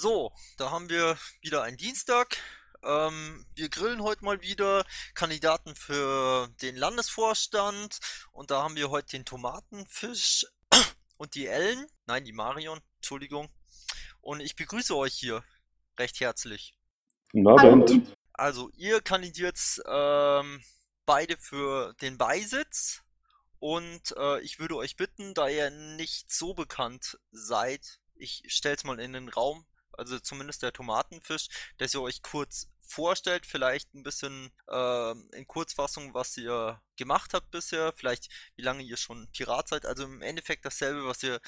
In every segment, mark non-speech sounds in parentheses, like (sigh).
So, da haben wir wieder einen Dienstag. Ähm, wir grillen heute mal wieder Kandidaten für den Landesvorstand und da haben wir heute den Tomatenfisch (coughs) und die Ellen, nein, die Marion, Entschuldigung. Und ich begrüße euch hier recht herzlich. Guten Abend. Also, ihr kandidiert ähm, beide für den Beisitz und äh, ich würde euch bitten, da ihr nicht so bekannt seid, ich stell's mal in den Raum, also zumindest der Tomatenfisch, dass ihr euch kurz vorstellt, vielleicht ein bisschen äh, in Kurzfassung, was ihr gemacht habt bisher, vielleicht wie lange ihr schon Pirat seid, also im Endeffekt dasselbe, was ihr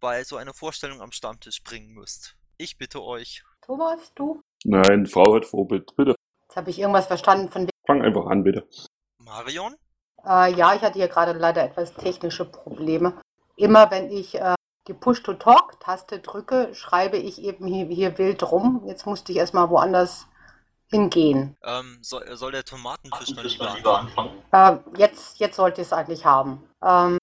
bei so einer Vorstellung am Stammtisch bringen müsst. Ich bitte euch. Thomas, du? Nein, Frau hat Vorbild, bitte. Jetzt habe ich irgendwas verstanden von Fang einfach an, bitte. Marion? Äh, ja, ich hatte hier gerade leider etwas technische Probleme. Immer wenn ich äh, die Push-to-Talk-Taste drücke, schreibe ich eben hier, hier wild rum. Jetzt musste ich erstmal woanders hingehen. Ähm, soll, soll, der Tomatenfisch dann lieber anfangen? Äh, jetzt, jetzt sollte ich es eigentlich haben. Ähm,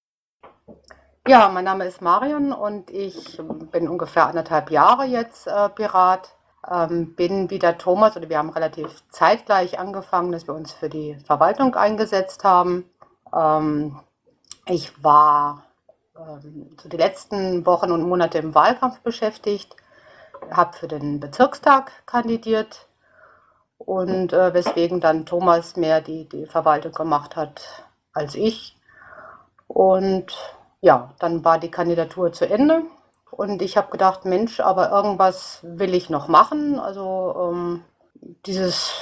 ja, mein Name ist Marion und ich bin ungefähr anderthalb Jahre jetzt äh, Pirat. Ähm, bin wie der Thomas, oder wir haben relativ zeitgleich angefangen, dass wir uns für die Verwaltung eingesetzt haben. Ähm, ich war so die letzten Wochen und Monate im Wahlkampf beschäftigt, habe für den Bezirkstag kandidiert und äh, weswegen dann Thomas mehr die, die Verwaltung gemacht hat als ich. Und ja, dann war die Kandidatur zu Ende und ich habe gedacht, Mensch, aber irgendwas will ich noch machen. Also ähm, dieses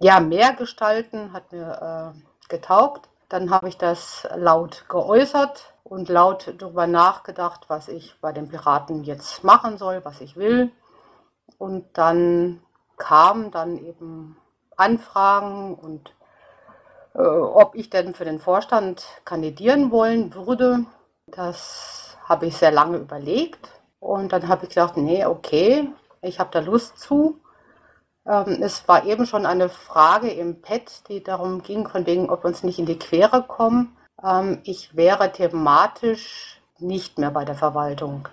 ja, mehr gestalten hat mir äh, getaugt. Dann habe ich das laut geäußert und laut darüber nachgedacht, was ich bei den Piraten jetzt machen soll, was ich will. Und dann kamen dann eben Anfragen und äh, ob ich denn für den Vorstand kandidieren wollen würde. Das habe ich sehr lange überlegt und dann habe ich gedacht, nee, okay, ich habe da Lust zu. Ähm, es war eben schon eine Frage im Pad, die darum ging, von wegen, ob wir uns nicht in die Quere kommen. Ähm, ich wäre thematisch nicht mehr bei der Verwaltung,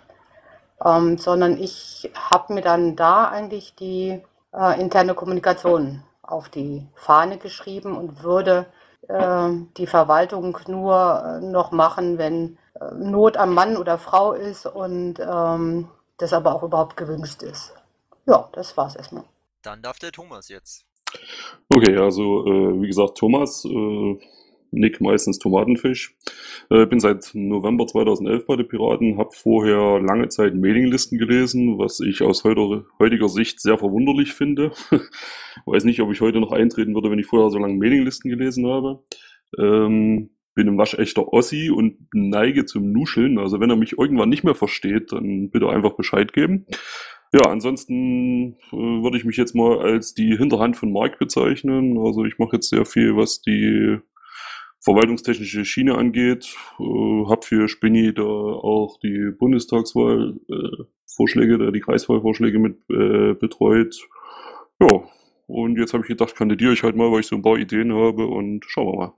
ähm, sondern ich habe mir dann da eigentlich die äh, interne Kommunikation auf die Fahne geschrieben und würde äh, die Verwaltung nur äh, noch machen, wenn äh, Not am Mann oder Frau ist und ähm, das aber auch überhaupt gewünscht ist. Ja, das war's erstmal. Dann darf der Thomas jetzt. Okay, also äh, wie gesagt, Thomas, äh, Nick meistens Tomatenfisch. Äh, bin seit November 2011 bei den Piraten, habe vorher lange Zeit Mailinglisten gelesen, was ich aus heuter, heutiger Sicht sehr verwunderlich finde. (laughs) Weiß nicht, ob ich heute noch eintreten würde, wenn ich vorher so lange Mailinglisten gelesen habe. Ähm, bin ein waschechter Ossi und neige zum Nuscheln. Also wenn er mich irgendwann nicht mehr versteht, dann bitte einfach Bescheid geben. Ja, ansonsten äh, würde ich mich jetzt mal als die Hinterhand von Mark bezeichnen. Also ich mache jetzt sehr viel, was die verwaltungstechnische Schiene angeht. Äh, habe für Spinny da auch die Bundestagswahl äh, die Kreiswahlvorschläge mit äh, betreut. Ja, und jetzt habe ich gedacht, kandidiere ich halt mal, weil ich so ein paar Ideen habe und schauen wir mal.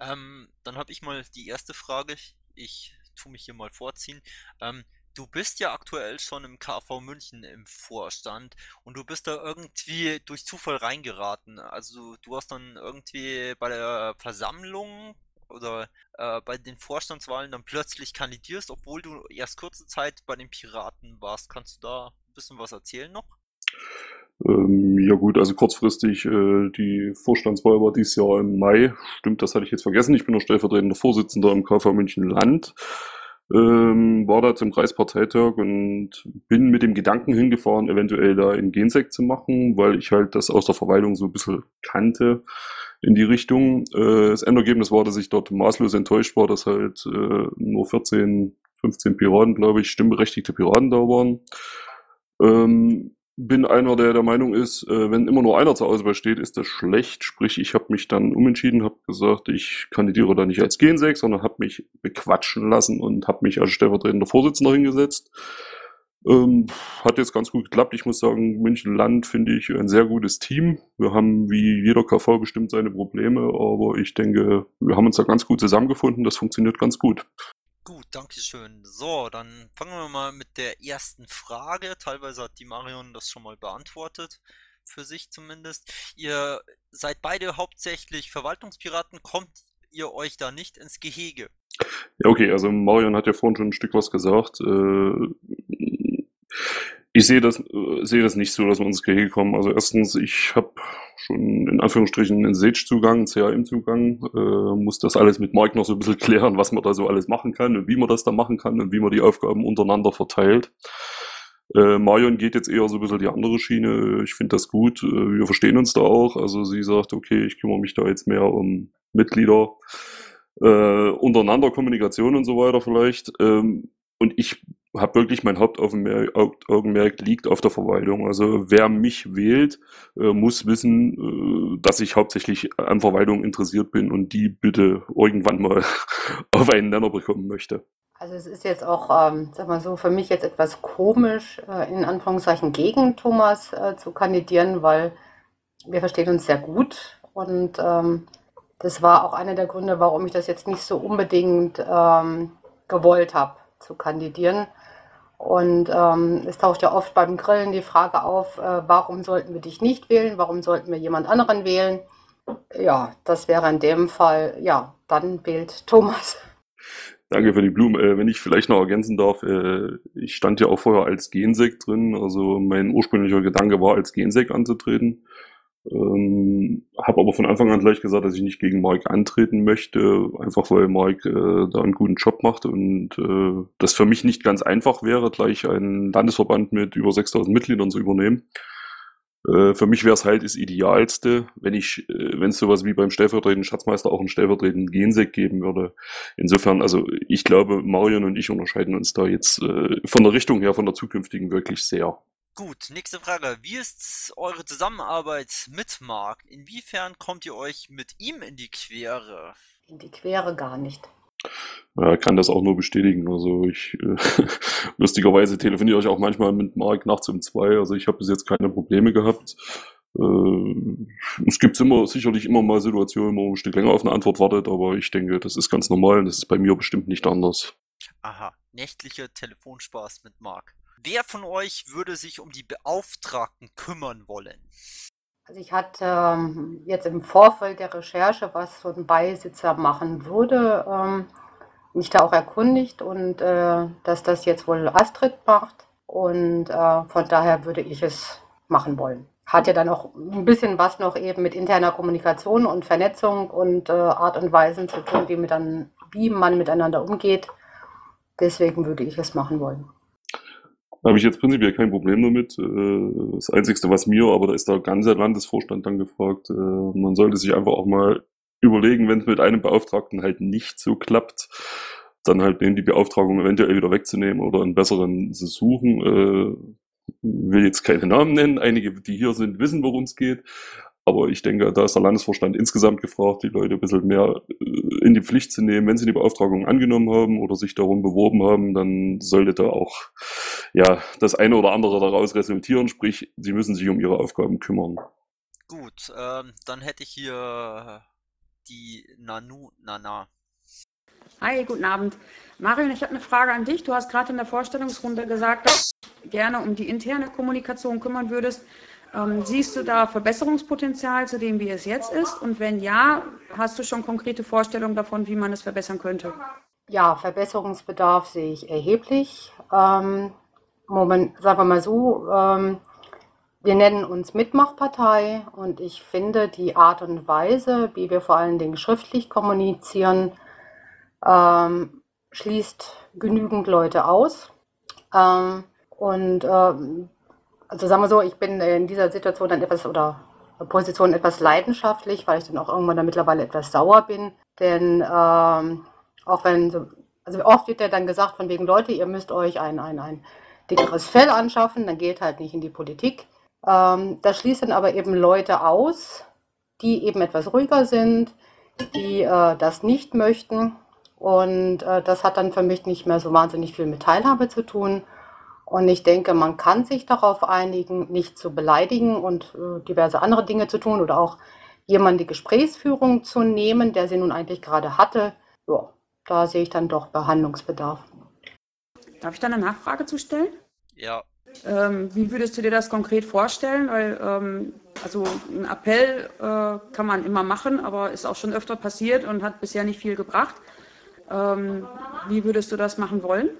Ähm, dann habe ich mal die erste Frage. Ich tue mich hier mal vorziehen. Ähm, du bist ja aktuell schon im KV München im Vorstand und du bist da irgendwie durch Zufall reingeraten. Also du hast dann irgendwie bei der Versammlung oder äh, bei den Vorstandswahlen dann plötzlich kandidierst, obwohl du erst kurze Zeit bei den Piraten warst. Kannst du da ein bisschen was erzählen noch? Ähm, ja gut, also kurzfristig, äh, die Vorstandswahl war dieses Jahr im Mai. Stimmt, das hatte ich jetzt vergessen. Ich bin noch stellvertretender Vorsitzender im KV München Land. Ähm, war da zum Kreisparteitag und bin mit dem Gedanken hingefahren, eventuell da in Gensek zu machen, weil ich halt das aus der Verwaltung so ein bisschen kannte in die Richtung. Äh, das Endergebnis war, dass ich dort maßlos enttäuscht war, dass halt äh, nur 14, 15 Piraten, glaube ich, stimmberechtigte Piraten da waren. Ähm, bin einer, der der Meinung ist, äh, wenn immer nur einer zur Auswahl steht, ist das schlecht. Sprich, ich habe mich dann umentschieden, habe gesagt, ich kandidiere da nicht als Gensek, sondern habe mich bequatschen lassen und habe mich als stellvertretender Vorsitzender hingesetzt. Ähm, hat jetzt ganz gut geklappt. Ich muss sagen, München Land finde ich ein sehr gutes Team. Wir haben wie jeder KV bestimmt seine Probleme, aber ich denke, wir haben uns da ganz gut zusammengefunden. Das funktioniert ganz gut. Gut, danke schön. So, dann fangen wir mal mit der ersten Frage. Teilweise hat die Marion das schon mal beantwortet, für sich zumindest. Ihr seid beide hauptsächlich Verwaltungspiraten. Kommt ihr euch da nicht ins Gehege? Ja, okay, also Marion hat ja vorhin schon ein Stück was gesagt. Äh, ich sehe das, äh, sehe das nicht so, dass wir ins Gehege kommen. Also erstens, ich habe schon in Anführungsstrichen einen Sage-Zugang, einen CRM-Zugang, äh, muss das alles mit Mark noch so ein bisschen klären, was man da so alles machen kann und wie man das da machen kann und wie man die Aufgaben untereinander verteilt. Äh, Marion geht jetzt eher so ein bisschen die andere Schiene. Ich finde das gut. Äh, wir verstehen uns da auch. Also sie sagt, okay, ich kümmere mich da jetzt mehr um Mitglieder, äh, untereinander Kommunikation und so weiter vielleicht. Ähm, und ich habe wirklich mein Hauptaugenmerk liegt auf der Verwaltung. Also wer mich wählt, äh, muss wissen, äh, dass ich hauptsächlich an Verwaltung interessiert bin und die bitte irgendwann mal (laughs) auf einen Nenner bekommen möchte. Also es ist jetzt auch, ähm, sag mal so, für mich jetzt etwas komisch, äh, in Anführungszeichen gegen Thomas äh, zu kandidieren, weil wir verstehen uns sehr gut und ähm, das war auch einer der Gründe, warum ich das jetzt nicht so unbedingt ähm, gewollt habe zu kandidieren. Und ähm, es taucht ja oft beim Grillen die Frage auf, äh, warum sollten wir dich nicht wählen, warum sollten wir jemand anderen wählen? Ja, das wäre in dem Fall, ja, dann wählt Thomas. Danke für die Blumen. Äh, wenn ich vielleicht noch ergänzen darf, äh, ich stand ja auch vorher als Gensek drin. Also mein ursprünglicher Gedanke war, als Gensek anzutreten. Ähm, habe aber von Anfang an gleich gesagt, dass ich nicht gegen Mike antreten möchte, einfach weil Mike äh, da einen guten Job macht und äh, das für mich nicht ganz einfach wäre, gleich einen Landesverband mit über 6000 Mitgliedern zu übernehmen. Äh, für mich wäre es halt das Idealste, wenn ich, äh, wenn es sowas wie beim stellvertretenden Schatzmeister auch einen stellvertretenden Gensek geben würde. Insofern, also ich glaube, Marion und ich unterscheiden uns da jetzt äh, von der Richtung her, von der zukünftigen wirklich sehr. Gut, nächste Frage. Wie ist eure Zusammenarbeit mit Marc? Inwiefern kommt ihr euch mit ihm in die Quere? In die Quere gar nicht. Ja, kann das auch nur bestätigen. Also ich äh, (laughs) lustigerweise telefoniere ich auch manchmal mit Marc nachts um zwei. Also ich habe bis jetzt keine Probleme gehabt. Äh, es gibt immer sicherlich immer mal Situationen, wo man ein Stück länger auf eine Antwort wartet, aber ich denke, das ist ganz normal und das ist bei mir bestimmt nicht anders. Aha, nächtlicher Telefonspaß mit Marc. Wer von euch würde sich um die Beauftragten kümmern wollen? Also ich hatte ähm, jetzt im Vorfeld der Recherche, was so ein Beisitzer machen würde, ähm, mich da auch erkundigt und äh, dass das jetzt wohl Astrid macht. Und äh, von daher würde ich es machen wollen. Hat ja dann auch ein bisschen was noch eben mit interner Kommunikation und Vernetzung und äh, Art und Weisen zu tun, wie, man miteinander umgeht. Deswegen würde ich es machen wollen. Da habe ich jetzt prinzipiell kein Problem damit. Äh, das Einzige, was mir, aber da ist der ganze Landesvorstand dann gefragt, äh, man sollte sich einfach auch mal überlegen, wenn es mit einem Beauftragten halt nicht so klappt, dann halt eben die Beauftragung eventuell wieder wegzunehmen oder einen besseren zu suchen. Äh, will jetzt keine Namen nennen. Einige, die hier sind, wissen, worum es geht. Aber ich denke, da ist der Landesvorstand insgesamt gefragt, die Leute ein bisschen mehr äh, in die Pflicht zu nehmen. Wenn sie die Beauftragung angenommen haben oder sich darum beworben haben, dann sollte da auch ja, das eine oder andere daraus resultieren. Sprich, sie müssen sich um ihre Aufgaben kümmern. Gut, ähm, dann hätte ich hier die Nanu Nana. Hi, guten Abend. Marion, ich habe eine Frage an dich. Du hast gerade in der Vorstellungsrunde gesagt, dass du gerne um die interne Kommunikation kümmern würdest. Ähm, siehst du da Verbesserungspotenzial zu dem, wie es jetzt ist? Und wenn ja, hast du schon konkrete Vorstellungen davon, wie man es verbessern könnte? Ja, Verbesserungsbedarf sehe ich erheblich. Ähm, Moment, sagen wir mal so, ähm, wir nennen uns Mitmachpartei und ich finde die Art und Weise, wie wir vor allen Dingen schriftlich kommunizieren, ähm, schließt genügend Leute aus. Ähm, und ähm, also sagen wir so, ich bin in dieser Situation dann etwas oder Position etwas leidenschaftlich, weil ich dann auch irgendwann dann mittlerweile etwas sauer bin. Denn ähm, auch wenn, so, also oft wird ja dann gesagt von wegen Leute, ihr müsst euch ein, ein, ein dickeres Fell anschaffen, dann geht halt nicht in die Politik. Ähm, das schließt dann aber eben Leute aus, die eben etwas ruhiger sind, die äh, das nicht möchten. Und äh, das hat dann für mich nicht mehr so wahnsinnig viel mit Teilhabe zu tun. Und ich denke, man kann sich darauf einigen, nicht zu beleidigen und äh, diverse andere Dinge zu tun oder auch jemand die Gesprächsführung zu nehmen, der sie nun eigentlich gerade hatte. Ja, da sehe ich dann doch Behandlungsbedarf. Darf ich da eine Nachfrage zu stellen? Ja, Ähm, wie würdest du dir das konkret vorstellen? Weil, ähm, also ein Appell äh, kann man immer machen, aber ist auch schon öfter passiert und hat bisher nicht viel gebracht. Ähm, wie würdest du das machen wollen?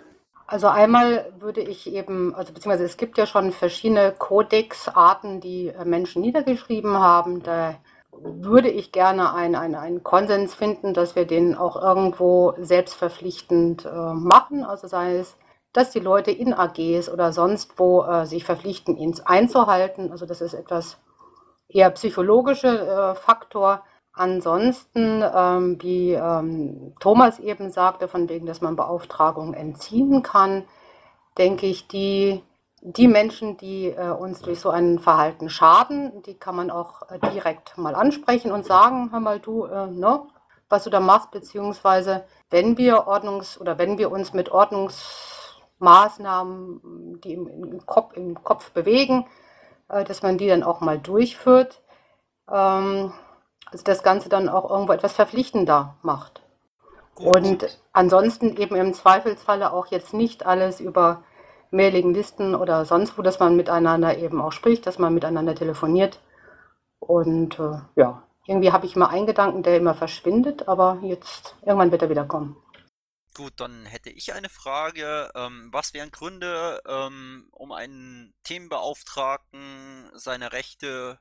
Also einmal würde ich eben, also beziehungsweise es gibt ja schon verschiedene Kodexarten, die äh, Menschen niedergeschrieben haben. Da würde ich gerne einen, einen, einen Konsens finden, dass wir den auch irgendwo selbstverpflichtend äh, machen. Also sei es, dass die Leute in AGs oder sonst wo äh, sich verpflichten, ihn einzuhalten. Also das ist etwas eher psychologischer äh, Faktor. Ansonsten, ähm, wie ähm, Thomas eben sagte, von wegen, dass man Beauftragung entziehen kann, denke ich, die, die Menschen, die äh, uns durch so ein Verhalten schaden, die kann man auch äh, direkt mal ansprechen und sagen, hör mal du, äh, ne, was du da machst, beziehungsweise wenn wir Ordnungs- oder wenn wir uns mit Ordnungsmaßnahmen, die im, im, Kopf, im Kopf bewegen, äh, dass man die dann auch mal durchführt. Ähm, also das Ganze dann auch irgendwo etwas verpflichtender macht. Und ansonsten eben im Zweifelsfalle auch jetzt nicht alles über Mailinglisten oder sonst wo, dass man miteinander eben auch spricht, dass man miteinander telefoniert. Und äh, ja, irgendwie habe ich immer einen Gedanken, der immer verschwindet, aber jetzt irgendwann wird er wieder kommen. Gut, dann hätte ich eine Frage. Ähm, was wären Gründe, ähm, um einen Themenbeauftragten seine Rechte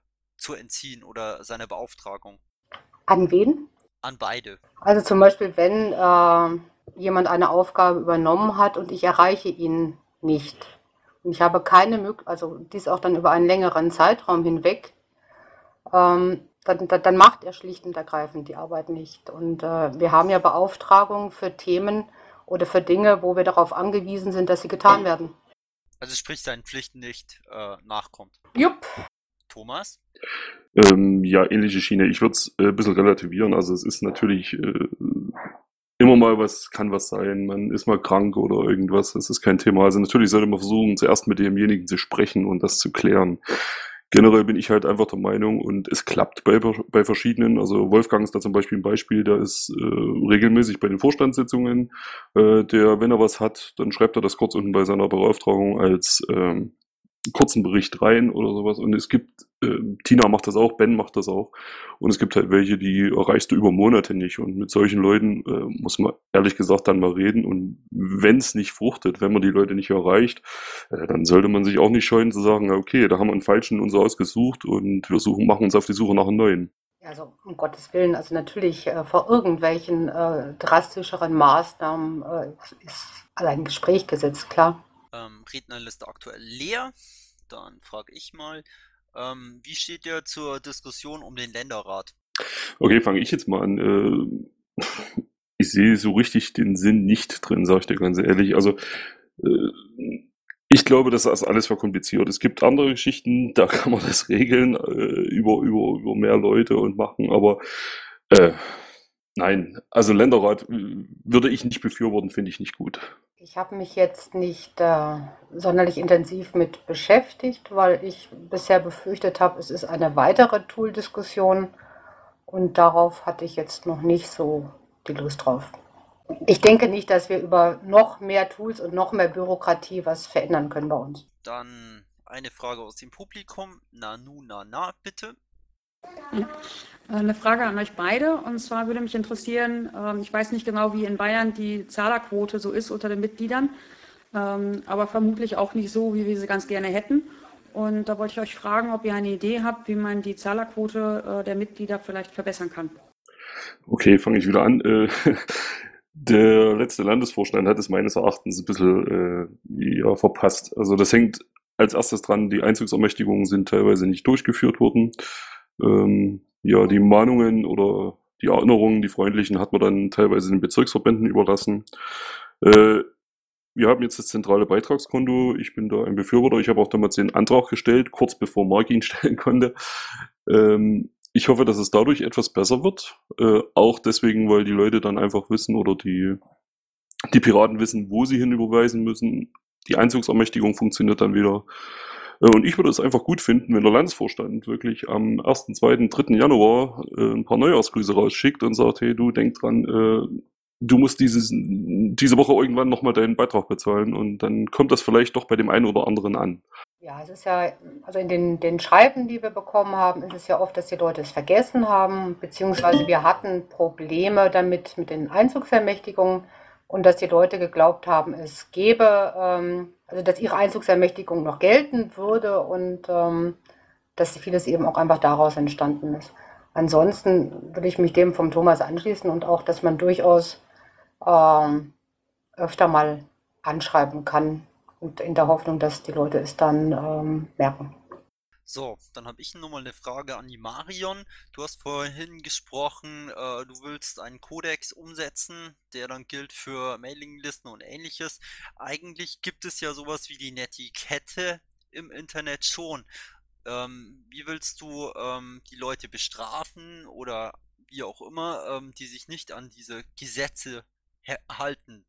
zu entziehen oder seine Beauftragung? An wen? An beide. Also zum Beispiel, wenn äh, jemand eine Aufgabe übernommen hat und ich erreiche ihn nicht. Und ich habe keine Möglichkeit, also dies auch dann über einen längeren Zeitraum hinweg, ähm, dann, dann, dann macht er schlicht und ergreifend die Arbeit nicht. Und äh, wir haben ja Beauftragungen für Themen oder für Dinge, wo wir darauf angewiesen sind, dass sie getan werden. Also sprich seinen Pflichten nicht äh, nachkommt. Jupp, Thomas? Ähm, ja, ähnliche Schiene. Ich würde es äh, ein bisschen relativieren. Also es ist natürlich äh, immer mal was, kann was sein. Man ist mal krank oder irgendwas. Das ist kein Thema. Also natürlich sollte man versuchen, zuerst mit demjenigen zu sprechen und das zu klären. Generell bin ich halt einfach der Meinung und es klappt bei, bei verschiedenen. Also Wolfgang ist da zum Beispiel ein Beispiel, der ist äh, regelmäßig bei den Vorstandssitzungen. Äh, der, wenn er was hat, dann schreibt er das kurz unten bei seiner Beauftragung als ähm, kurzen Bericht rein oder sowas. Und es gibt, äh, Tina macht das auch, Ben macht das auch. Und es gibt halt welche, die erreichst du über Monate nicht. Und mit solchen Leuten äh, muss man ehrlich gesagt dann mal reden. Und wenn es nicht fruchtet, wenn man die Leute nicht erreicht, äh, dann sollte man sich auch nicht scheuen zu sagen, okay, da haben wir einen falschen uns ausgesucht und wir suchen, machen uns auf die Suche nach einem neuen. also um Gottes Willen, also natürlich äh, vor irgendwelchen äh, drastischeren Maßnahmen äh, ist allein ein Gespräch gesetzt, klar. Ähm, Rednerliste aktuell leer. Dann frage ich mal, ähm, wie steht ihr zur Diskussion um den Länderrat? Okay, fange ich jetzt mal an. Äh, (laughs) ich sehe so richtig den Sinn nicht drin, sage ich dir ganz ehrlich. Also äh, ich glaube, das ist alles verkompliziert. Es gibt andere Geschichten, da kann man das (laughs) regeln äh, über, über, über mehr Leute und machen, aber äh, nein, also Länderrat äh, würde ich nicht befürworten, finde ich nicht gut. Ich habe mich jetzt nicht äh, sonderlich intensiv mit beschäftigt, weil ich bisher befürchtet habe, es ist eine weitere Tool-Diskussion und darauf hatte ich jetzt noch nicht so die Lust drauf. Ich denke nicht, dass wir über noch mehr Tools und noch mehr Bürokratie was verändern können bei uns. Dann eine Frage aus dem Publikum. Nanu, na, na, bitte. Ja. Eine Frage an euch beide. Und zwar würde mich interessieren, ähm, ich weiß nicht genau, wie in Bayern die Zahlerquote so ist unter den Mitgliedern, ähm, aber vermutlich auch nicht so, wie wir sie ganz gerne hätten. Und da wollte ich euch fragen, ob ihr eine Idee habt, wie man die Zahlerquote äh, der Mitglieder vielleicht verbessern kann. Okay, fange ich wieder an. Äh, (laughs) Der letzte Landesvorstand hat es meines Erachtens ein bisschen äh, ja, verpasst. Also das hängt als erstes dran, die Einzugsermächtigungen sind teilweise nicht durchgeführt worden. Ähm, ja, die Mahnungen oder die Erinnerungen, die freundlichen, hat man dann teilweise den Bezirksverbänden überlassen. Äh, wir haben jetzt das zentrale Beitragskonto. Ich bin da ein Befürworter. Ich habe auch damals den Antrag gestellt, kurz bevor Mark ihn (laughs) stellen konnte. Ähm, ich hoffe, dass es dadurch etwas besser wird. Äh, auch deswegen, weil die Leute dann einfach wissen oder die, die Piraten wissen, wo sie hinüberweisen müssen. Die Einzugsermächtigung funktioniert dann wieder. Äh, und ich würde es einfach gut finden, wenn der Landesvorstand wirklich am 1., 2., 3. Januar äh, ein paar Neujahrsgrüße rausschickt und sagt, hey, du denk dran, äh, du musst dieses, diese Woche irgendwann nochmal deinen Beitrag bezahlen und dann kommt das vielleicht doch bei dem einen oder anderen an. Ja, es ist ja, also in den, den Schreiben, die wir bekommen haben, ist es ja oft, dass die Leute es vergessen haben, beziehungsweise wir hatten Probleme damit mit den Einzugsermächtigungen und dass die Leute geglaubt haben, es gäbe, ähm, also dass ihre Einzugsermächtigung noch gelten würde und ähm, dass vieles eben auch einfach daraus entstanden ist. Ansonsten würde ich mich dem vom Thomas anschließen und auch, dass man durchaus ähm, öfter mal anschreiben kann und in der Hoffnung, dass die Leute es dann ähm, merken. So, dann habe ich nochmal eine Frage an die Marion. Du hast vorhin gesprochen, äh, du willst einen Kodex umsetzen, der dann gilt für Mailinglisten und ähnliches. Eigentlich gibt es ja sowas wie die Netiquette im Internet schon. Ähm, wie willst du ähm, die Leute bestrafen oder wie auch immer, ähm, die sich nicht an diese Gesetze halten,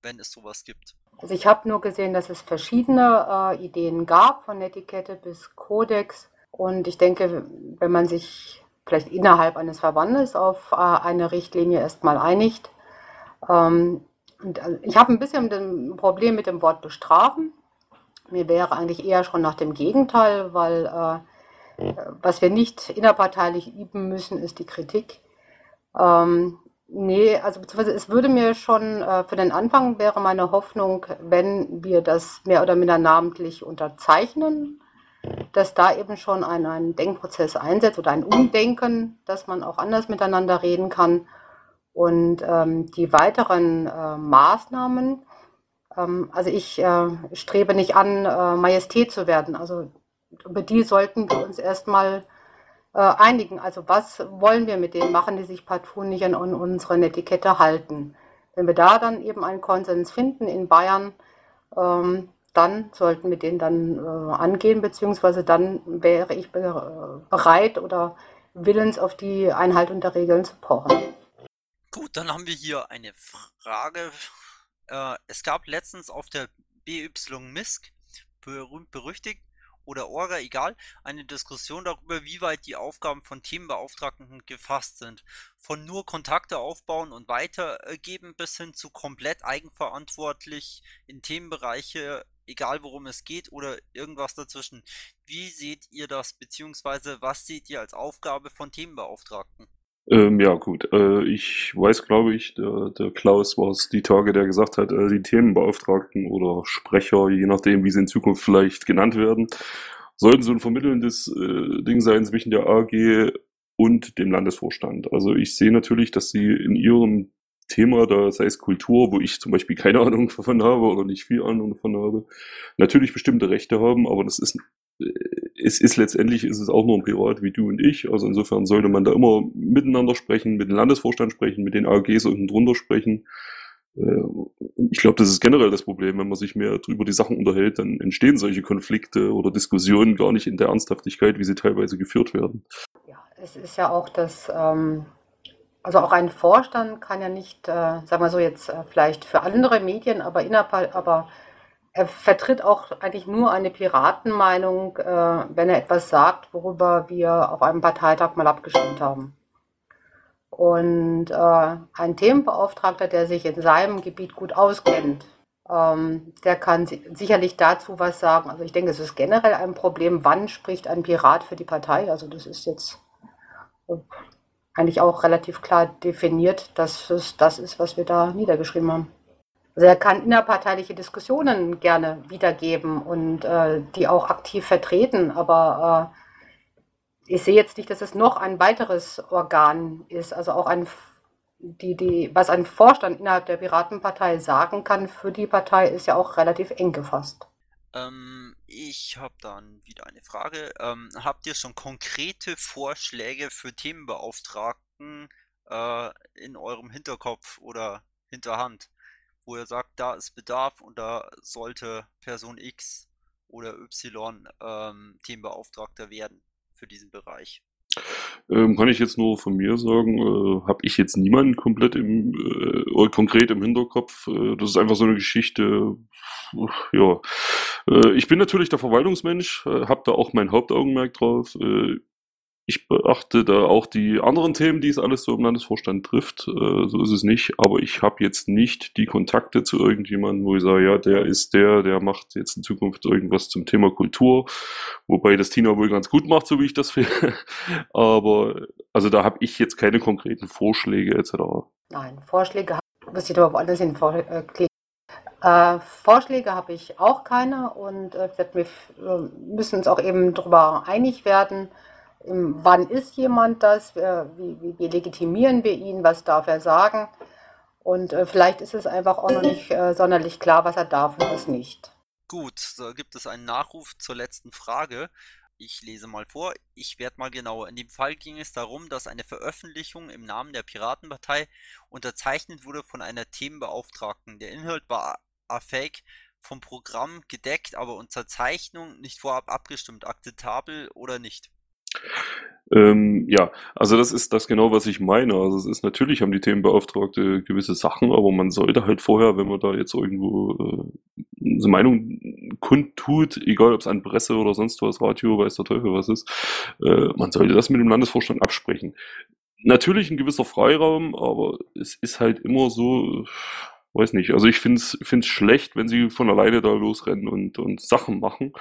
wenn es sowas gibt? Also ich habe nur gesehen, dass es verschiedene äh, Ideen gab, von Etikette bis Kodex. Und ich denke, wenn man sich vielleicht innerhalb eines Verbandes auf äh, eine Richtlinie erstmal einigt. Ähm, und, äh, ich habe ein bisschen ein Problem mit dem Wort bestrafen. Mir wäre eigentlich eher schon nach dem Gegenteil, weil äh, was wir nicht innerparteilich üben müssen, ist die Kritik. Ähm, nee, also beziehungsweise es würde mir schon, äh, für den Anfang wäre meine Hoffnung, wenn wir das mehr oder minder namentlich unterzeichnen, dass da eben schon ein, ein Denkprozess einsetzt oder ein Umdenken, dass man auch anders miteinander reden kann. Und ähm, die weiteren äh, Maßnahmen, ähm, also ich äh, strebe nicht an, äh, Majestät zu werden. Also über die sollten wir uns erstmal einigen. Also was wollen wir mit denen machen, die sich partout nicht an unsere Etikette halten. Wenn wir da dann eben einen Konsens finden in Bayern, ähm, dann sollten wir den dann äh, angehen, beziehungsweise dann wäre ich bereit oder willens auf die Einhaltung der Regeln zu pochen. Gut, dann haben wir hier eine Frage äh, es gab letztens auf der BY MISC, berühmt berüchtigt, oder Orga, egal, eine Diskussion darüber, wie weit die Aufgaben von Themenbeauftragten gefasst sind. Von nur Kontakte aufbauen und weitergeben bis hin zu komplett eigenverantwortlich in Themenbereiche, egal worum es geht oder irgendwas dazwischen. Wie seht ihr das, beziehungsweise was seht ihr als Aufgabe von Themenbeauftragten? Ähm, ja, gut. Äh, ich weiß, glaube ich, der, der Klaus war es die Tage, der gesagt hat, äh, die Themenbeauftragten oder Sprecher, je nachdem, wie sie in Zukunft vielleicht genannt werden, sollten so ein vermittelndes äh, Ding sein zwischen der AG und dem Landesvorstand. Also ich sehe natürlich, dass sie in ihrem Thema, da sei es Kultur, wo ich zum Beispiel keine Ahnung (laughs) davon habe oder nicht viel Ahnung davon habe, natürlich bestimmte Rechte haben, aber das ist es ist letztendlich ist es auch nur ein Pirat wie du und ich. Also insofern sollte man da immer miteinander sprechen, mit dem Landesvorstand sprechen, mit den AGs unten drunter sprechen. Äh, ich glaube, das ist generell das Problem, wenn man sich mehr über die Sachen unterhält, dann entstehen solche Konflikte oder Diskussionen gar nicht in der Ernsthaftigkeit, wie sie teilweise geführt werden. Ja, es ist ja auch das, ähm, also auch ein Vorstand kann ja nicht, äh, sagen wir so jetzt äh, vielleicht für andere Medien, aber innerhalb, aber er vertritt auch eigentlich nur eine Piratenmeinung, äh, wenn er etwas sagt, worüber wir auf einem Parteitag mal abgestimmt haben. Und äh, ein Themenbeauftragter, der sich in seinem Gebiet gut auskennt, ähm, der kann si sicherlich dazu was sagen. Also ich denke, es ist generell ein Problem, wann spricht ein Pirat für die Partei. Also das ist jetzt äh, eigentlich auch relativ klar definiert, dass es das ist, was wir da niedergeschrieben haben. Also er kann innerparteiliche Diskussionen gerne wiedergeben und äh, die auch aktiv vertreten, aber äh, ich sehe jetzt nicht, dass es noch ein weiteres Organ ist, also auch ein, die, die, was ein Vorstand innerhalb der Piratenpartei sagen kann für die Partei, ist ja auch relativ eng gefasst. Ähm, ich habe dann wieder eine Frage. Ähm, habt ihr schon konkrete Vorschläge für Themenbeauftragten äh, in eurem Hinterkopf oder Hinterhand? Wo er sagt, da ist Bedarf und da sollte Person X oder Y ähm, Themenbeauftragter werden für diesen Bereich. Ähm, kann ich jetzt nur von mir sagen, äh, habe ich jetzt niemanden komplett im, äh, konkret im Hinterkopf. Äh, das ist einfach so eine Geschichte. Ja, äh, ich bin natürlich der Verwaltungsmensch, äh, habe da auch mein Hauptaugenmerk drauf. Ich beachte da auch die anderen Themen, die es alles so im Landesvorstand trifft. Äh, so ist es nicht. Aber ich habe jetzt nicht die Kontakte zu irgendjemandem, wo ich sage, ja, der ist der, der macht jetzt in Zukunft irgendwas zum Thema Kultur. Wobei das Tina wohl ganz gut macht, so wie ich das finde. (laughs) Aber also da habe ich jetzt keine konkreten Vorschläge etc. Nein, Vorschläge muss ich aber woanders hin äh, Vorschläge habe ich auch keine und äh, wir müssen uns auch eben darüber einig werden, wann ist jemand das, wie, wie, wie, legitimieren wir ihn, was darf er sagen. Und äh, vielleicht ist es einfach auch noch nicht äh, sonderlich klar, was er darf und was nicht. Gut, da gibt es einen Nachruf zur letzten Frage. Ich lese mal vor, ich werde mal genauer. In dem Fall ging es darum, dass eine Veröffentlichung im Namen der Piratenpartei unterzeichnet wurde von einer Themenbeauftragten. Der Inhalt war fake, vom Programm gedeckt, aber Unterzeichnung nicht vorab abgestimmt. Akzeptabel oder nicht? Ähm, ja, also das ist das genau, was ich meine. Also es ist natürlich haben die Themenbeauftragte gewisse Sachen, aber man sollte halt vorher, wenn man da jetzt irgendwo äh, seine Meinung kundtut, egal ob es an Presse oder sonst was, Radio, weiß der Teufel was ist, äh, man sollte das mit dem Landesvorstand absprechen. Natürlich ein gewisser Freiraum, aber es ist halt immer so, weiß nicht. Also ich finde es schlecht, wenn sie von alleine da losrennen und, und Sachen machen.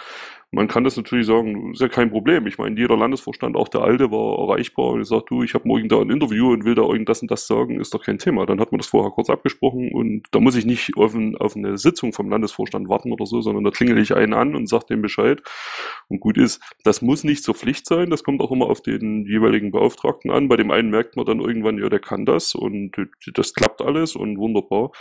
Man kann das natürlich sagen, ist ja kein Problem. Ich meine, jeder Landesvorstand, auch der alte, war erreichbar und sagt, du, ich habe morgen da ein Interview und will da irgendwas und das sagen, ist doch kein Thema. Dann hat man das vorher kurz abgesprochen und da muss ich nicht auf, ein, auf eine Sitzung vom Landesvorstand warten oder so, sondern da klingel ich einen an und sage dem Bescheid. Und gut ist, das muss nicht zur Pflicht sein, das kommt auch immer auf den jeweiligen Beauftragten an. Bei dem einen merkt man dann irgendwann, ja, der kann das und das klappt alles und wunderbar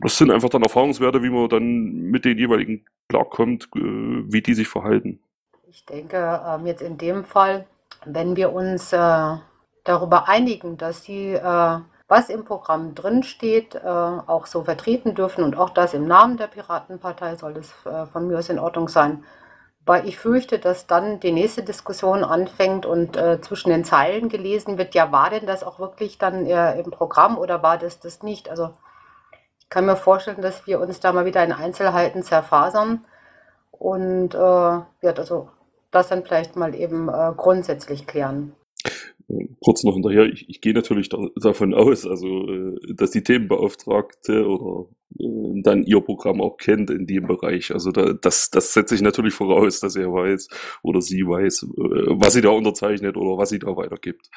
das sind einfach dann Erfahrungswerte, wie man dann mit den jeweiligen klarkommt, äh, wie die sich verhalten. Ich denke, ähm, jetzt in dem Fall, wenn wir uns äh, darüber einigen, dass sie, äh, was im Programm drinsteht, auch so vertreten dürfen und auch das im Namen der Piratenpartei soll es von mir aus in Ordnung sein. Weil ich fürchte, dass dann die nächste Diskussion anfängt und äh, zwischen den Zeilen gelesen wird, ja, war denn das auch wirklich dann äh, im Programm oder war das das nicht? Also kann mir vorstellen, dass wir uns da mal wieder in Einzelheiten zerfasern und äh, ja, also das dann vielleicht mal eben äh, grundsätzlich klären. Kurz noch hinterher, ich, ich gehe natürlich da, davon aus, also äh, dass die Themenbeauftragte oder äh, dann ihr Programm auch kennt in dem Bereich. Also da, das, das setze ich natürlich voraus, dass er weiß oder sie weiß, äh, was sie da unterzeichnet oder was sie da weitergibt.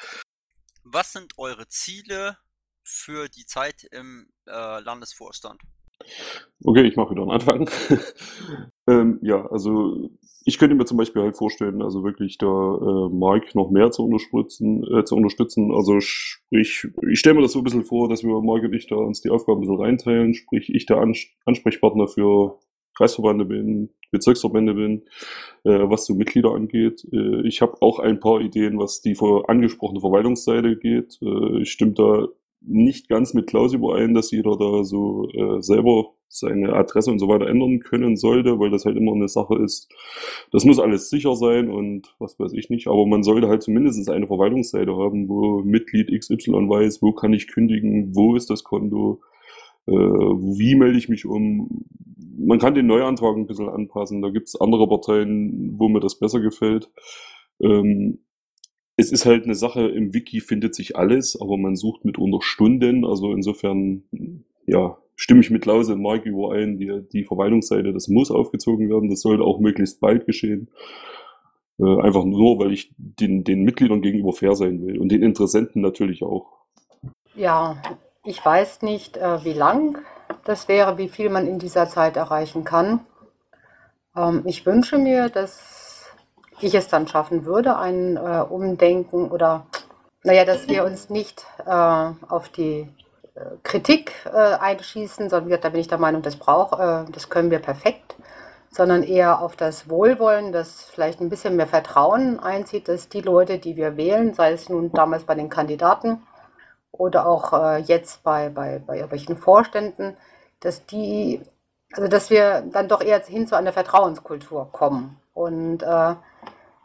Was sind eure Ziele für die Zeit im äh, Landesvorstand? Okay, ich mache wieder am Anfang. (laughs) ähm, ja, also ich könnte mir zum Beispiel halt vorstellen, also wirklich da äh, Mark noch mehr zu unterstützen, äh, zu unterstützen. Also sprich, ich stelle mir das so ein bisschen vor, dass wir Mark und ich da uns die Aufgaben ein bisschen reinteilen, sprich ich der Ans Ansprechpartner für Kreisverbände bin, Bezirksverbände bin, äh, was so Mitglieder angeht. Äh, ich habe auch ein paar Ideen, was die angesprochene Verwaltungsseite geht. Äh, ich stimme da nicht ganz mit Klaus überein, dass jeder da so äh, selber seine Adresse und so weiter ändern können sollte, weil das halt immer eine Sache ist. Das muss alles sicher sein und was weiß ich nicht. Aber man sollte halt zumindest eine Verwaltungsseite haben, wo Mitglied XY weiß, wo kann ich kündigen, wo ist das Konto, äh, wie melde ich mich um. Man kann den Neuantrag ein bisschen anpassen. Da gibt es andere Parteien, wo mir das besser gefällt. Ähm, es ist halt eine Sache, im Wiki findet sich alles, aber man sucht mitunter Stunden. Also insofern, ja, stimme ich mit Lause und Mark überein, die, die Verwaltungsseite, das muss aufgezogen werden, das sollte auch möglichst bald geschehen. Äh, einfach nur, weil ich den, den Mitgliedern gegenüber fair sein will und den Interessenten natürlich auch. Ja, ich weiß nicht, äh, wie lang das wäre, wie viel man in dieser Zeit erreichen kann. Ähm, ich wünsche mir, dass ich es dann schaffen würde, ein äh, Umdenken oder, naja, dass wir uns nicht äh, auf die äh, Kritik äh, einschießen, sondern da bin ich der Meinung, das braucht, äh, das können wir perfekt, sondern eher auf das Wohlwollen, dass vielleicht ein bisschen mehr Vertrauen einzieht, dass die Leute, die wir wählen, sei es nun damals bei den Kandidaten oder auch äh, jetzt bei, bei, bei irgendwelchen Vorständen, dass die, also dass wir dann doch eher hin zu einer Vertrauenskultur kommen. Und äh,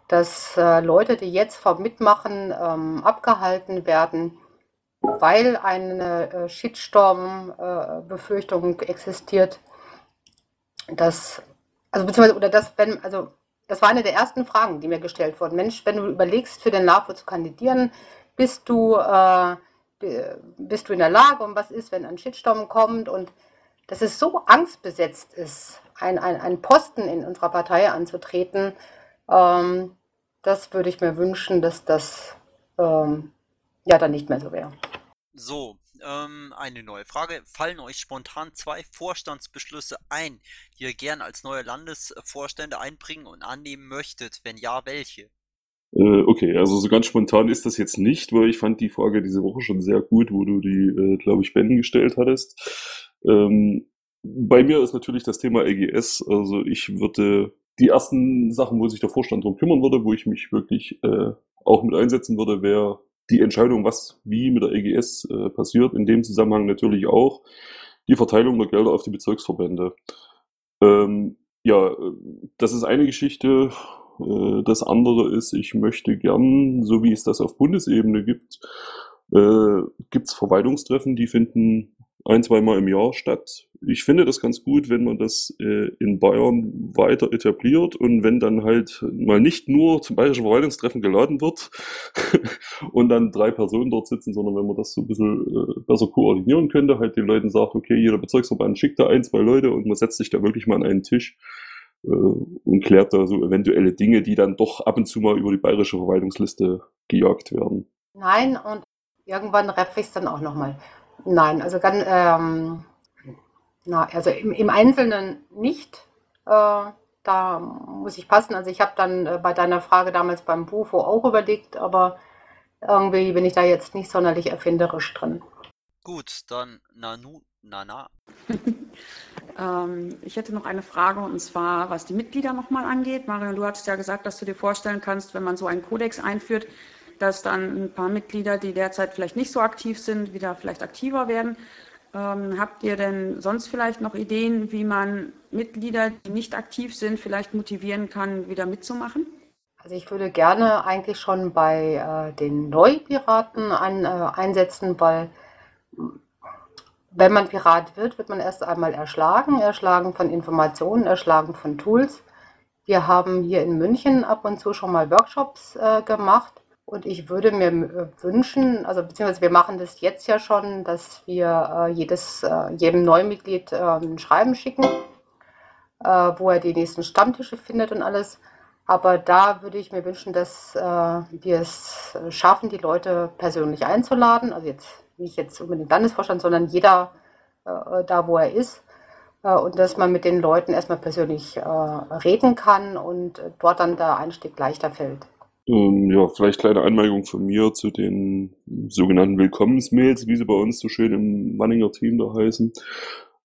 dass äh, Leute, die jetzt vom Mitmachen ähm, abgehalten werden, weil eine äh, Shitstorm-Befürchtung äh, existiert, dass, also beziehungsweise, oder dass, wenn, also das war eine der ersten Fragen, die mir gestellt wurden. Mensch, wenn du überlegst, für den LAFO zu kandidieren, bist du, äh, bist du in der Lage und was ist, wenn ein Shitstorm kommt und dass es so angstbesetzt ist, ein, ein, Posten in unserer Partei anzutreten, ähm, das würde ich mir wünschen, dass das ähm, ja dann nicht mehr so wäre. So, ähm, eine neue Frage. Fallen euch spontan zwei Vorstandsbeschlüsse ein, die ihr gern als neue Landesvorstände einbringen und annehmen möchtet? Wenn ja, welche? Äh, okay, also so ganz spontan ist das jetzt nicht, weil ich fand die Frage diese Woche schon sehr gut, wo du die, äh, glaube ich, Ben gestellt hattest. Ähm, bei mir ist natürlich das Thema EGS. Also ich würde die ersten Sachen, wo sich der Vorstand darum kümmern würde, wo ich mich wirklich äh, auch mit einsetzen würde, wäre die Entscheidung, was wie mit der EGS äh, passiert. In dem Zusammenhang natürlich auch die Verteilung der Gelder auf die Bezirksverbände. Ähm, ja, das ist eine Geschichte. Äh, das andere ist, ich möchte gern, so wie es das auf Bundesebene gibt, äh, gibt es Verwaltungstreffen, die finden ein, zweimal im Jahr statt. Ich finde das ganz gut, wenn man das äh, in Bayern weiter etabliert und wenn dann halt mal nicht nur zum Bayerischen Verwaltungstreffen geladen wird (laughs) und dann drei Personen dort sitzen, sondern wenn man das so ein bisschen äh, besser koordinieren könnte, halt den Leuten sagt, okay, jeder Bezirksverband schickt da ein, zwei Leute und man setzt sich da wirklich mal an einen Tisch äh, und klärt da so eventuelle Dinge, die dann doch ab und zu mal über die bayerische Verwaltungsliste gejagt werden. Nein, und irgendwann reffe ich es dann auch nochmal. Nein, also ganz, ähm, na, also im, im Einzelnen nicht. Äh, da muss ich passen. Also ich habe dann äh, bei deiner Frage damals beim Bufo auch überlegt, aber irgendwie bin ich da jetzt nicht sonderlich erfinderisch drin. Gut, dann Nanu, Nana. (laughs) ähm, ich hätte noch eine Frage und zwar, was die Mitglieder nochmal angeht. Marion, du hattest ja gesagt, dass du dir vorstellen kannst, wenn man so einen Kodex einführt, dass dann ein paar Mitglieder, die derzeit vielleicht nicht so aktiv sind, wieder vielleicht aktiver werden. Ähm, habt ihr denn sonst vielleicht noch Ideen, wie man Mitglieder, die nicht aktiv sind, vielleicht motivieren kann, wieder mitzumachen? Also ich würde gerne eigentlich schon bei äh, den Neupiraten ein, äh, einsetzen, weil wenn man Pirat wird, wird man erst einmal erschlagen, erschlagen von Informationen, erschlagen von Tools. Wir haben hier in München ab und zu schon mal Workshops äh, gemacht und ich würde mir äh, wünschen, also beziehungsweise wir machen das jetzt ja schon, dass wir äh, jedes, äh, jedem Neumitglied äh, ein Schreiben schicken, äh, wo er die nächsten Stammtische findet und alles. Aber da würde ich mir wünschen, dass äh, wir es schaffen, die Leute persönlich einzuladen. Also jetzt nicht jetzt unbedingt Landesvorstand, sondern jeder da, wo er ist. und dass man mit den Leuten erstmal persönlich reden kann und dort dann der Einstieg leichter fällt. Ähm, ja, vielleicht kleine Anmerkung von mir zu den sogenannten Willkommensmails, wie sie bei uns so schön im Manninger Team da heißen.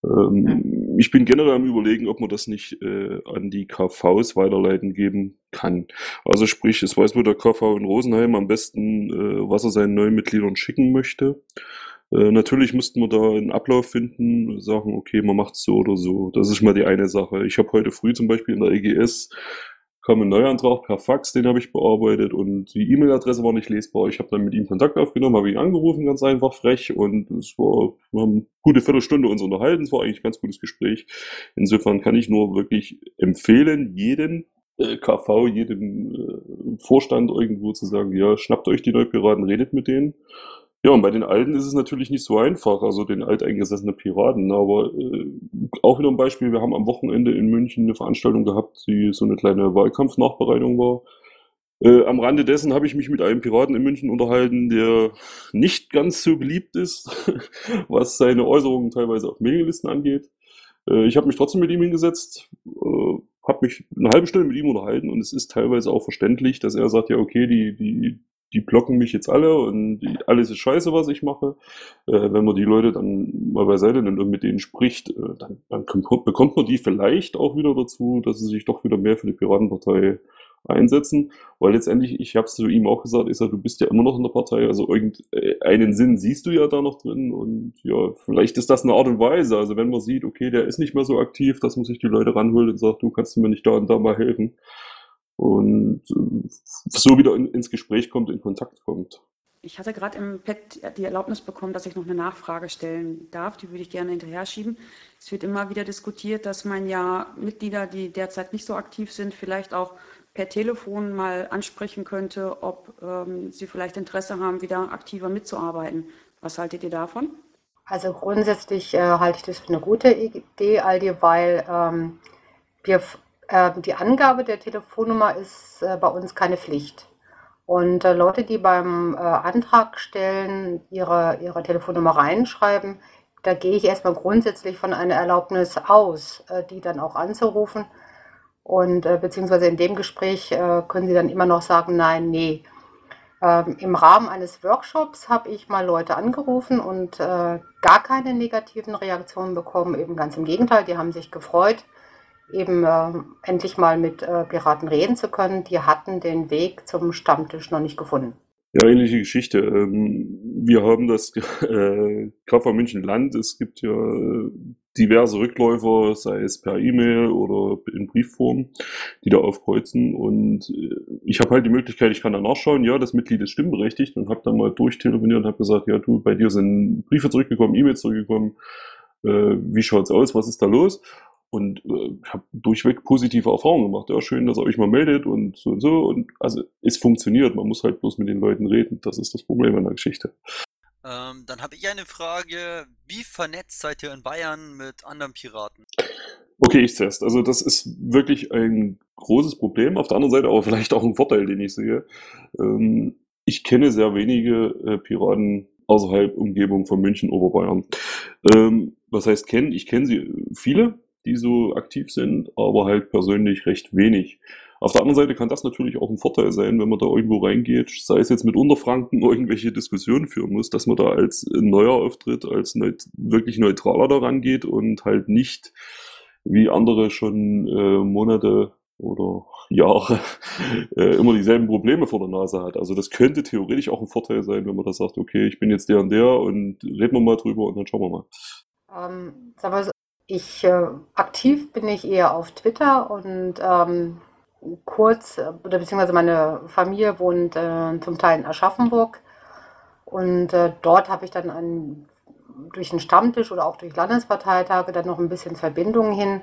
Ähm, ich bin generell am überlegen, ob man das nicht äh, an die KVs weiterleiten geben kann. Also sprich, es weiß nur der KV in Rosenheim am besten, äh, was er seinen neuen Mitgliedern schicken möchte. Äh, natürlich müssten wir da einen Ablauf finden, sagen, okay, man macht es so oder so. Das ist mal die eine Sache. Ich habe heute früh zum Beispiel in der EGS kam ein Neuantrag per Fax, den habe ich bearbeitet und die E-Mail-Adresse war nicht lesbar. Ich habe dann mit ihm Kontakt aufgenommen, habe ihn angerufen, ganz einfach frech und es war, wir haben eine gute Viertelstunde uns unterhalten, es war eigentlich ein ganz gutes Gespräch. Insofern kann ich nur wirklich empfehlen, jeden äh, KV, jedem äh, Vorstand irgendwo zu sagen, ja, schnappt euch die Neupiraten, redet mit denen ja, und bei den Alten ist es natürlich nicht so einfach, also den alteingesessenen Piraten. Aber äh, auch wieder ein Beispiel, wir haben am Wochenende in München eine Veranstaltung gehabt, die so eine kleine Wahlkampfnachbereitung war. Äh, am Rande dessen habe ich mich mit einem Piraten in München unterhalten, der nicht ganz so beliebt ist, (laughs) was seine Äußerungen teilweise auf Mailinglisten angeht. Äh, ich habe mich trotzdem mit ihm hingesetzt, äh, habe mich eine halbe Stunde mit ihm unterhalten und es ist teilweise auch verständlich, dass er sagt, ja okay, die, die, die blocken mich jetzt alle und die, alles ist scheiße, was ich mache. Äh, wenn man die Leute dann mal beiseite nimmt und mit denen spricht, äh, dann, dann kommt, bekommt man die vielleicht auch wieder dazu, dass sie sich doch wieder mehr für die Piratenpartei einsetzen, weil letztendlich, ich habe es zu ihm auch gesagt, ich sag, du bist ja immer noch in der Partei, also irgendeinen Sinn siehst du ja da noch drin und ja, vielleicht ist das eine Art und Weise, also wenn man sieht, okay, der ist nicht mehr so aktiv, dass man sich die Leute ranholt und sagt, du kannst mir nicht da und da mal helfen, und äh, so wieder in, ins Gespräch kommt, in Kontakt kommt. Ich hatte gerade im Pad die Erlaubnis bekommen, dass ich noch eine Nachfrage stellen darf. Die würde ich gerne hinterher schieben. Es wird immer wieder diskutiert, dass man ja Mitglieder, die derzeit nicht so aktiv sind, vielleicht auch per Telefon mal ansprechen könnte, ob ähm, sie vielleicht Interesse haben, wieder aktiver mitzuarbeiten. Was haltet ihr davon? Also grundsätzlich äh, halte ich das für eine gute Idee, Aldi, weil ähm, wir, äh, die Angabe der Telefonnummer ist äh, bei uns keine Pflicht. Und äh, Leute, die beim äh, Antrag stellen, ihre, ihre Telefonnummer reinschreiben, da gehe ich erstmal grundsätzlich von einer Erlaubnis aus, die dann auch anzurufen. Und beziehungsweise in dem Gespräch können sie dann immer noch sagen, nein, nee. Ähm, Im Rahmen eines Workshops habe ich mal Leute angerufen und gar keine negativen Reaktionen bekommen. Eben ganz im Gegenteil, die haben sich gefreut eben äh, endlich mal mit äh, Piraten reden zu können. Die hatten den Weg zum Stammtisch noch nicht gefunden. Ja, ähnliche Geschichte. Ähm, wir haben das (laughs) äh, KV München Land. Es gibt ja äh, diverse Rückläufer, sei es per E-Mail oder in Briefform, die da aufkreuzen. Und äh, ich habe halt die Möglichkeit, ich kann da nachschauen, ja, das Mitglied ist stimmberechtigt und habe dann mal durchtelefoniert und habe gesagt, ja, du, bei dir sind Briefe zurückgekommen, E-Mails zurückgekommen. Äh, wie schaut's aus? Was ist da los? Und äh, habe durchweg positive Erfahrungen gemacht. Ja, schön, dass ihr euch mal meldet und so und so. Und also es funktioniert. Man muss halt bloß mit den Leuten reden. Das ist das Problem an der Geschichte. Ähm, dann habe ich eine Frage. Wie vernetzt seid ihr in Bayern mit anderen Piraten? Okay, ich zuerst. Also das ist wirklich ein großes Problem. Auf der anderen Seite aber vielleicht auch ein Vorteil, den ich sehe. Ähm, ich kenne sehr wenige äh, Piraten außerhalb Umgebung von München, Oberbayern. Ähm, was heißt kennen? Ich kenne sie viele, die so aktiv sind, aber halt persönlich recht wenig. Auf der anderen Seite kann das natürlich auch ein Vorteil sein, wenn man da irgendwo reingeht, sei es jetzt mit Unterfranken (laughs) irgendwelche Diskussionen führen muss, dass man da als neuer auftritt, als neut wirklich neutraler daran geht und halt nicht wie andere schon äh, Monate oder (laughs) Jahre (laughs) äh, immer dieselben Probleme vor der Nase hat. Also das könnte theoretisch auch ein Vorteil sein, wenn man da sagt, okay, ich bin jetzt der und der und reden wir mal drüber und dann schauen wir mal. Ähm, sag mal, ich äh, aktiv bin ich eher auf Twitter und ähm, kurz, oder beziehungsweise meine Familie wohnt äh, zum Teil in Aschaffenburg. Und äh, dort habe ich dann einen, durch den Stammtisch oder auch durch Landesparteitage dann noch ein bisschen Verbindungen hin.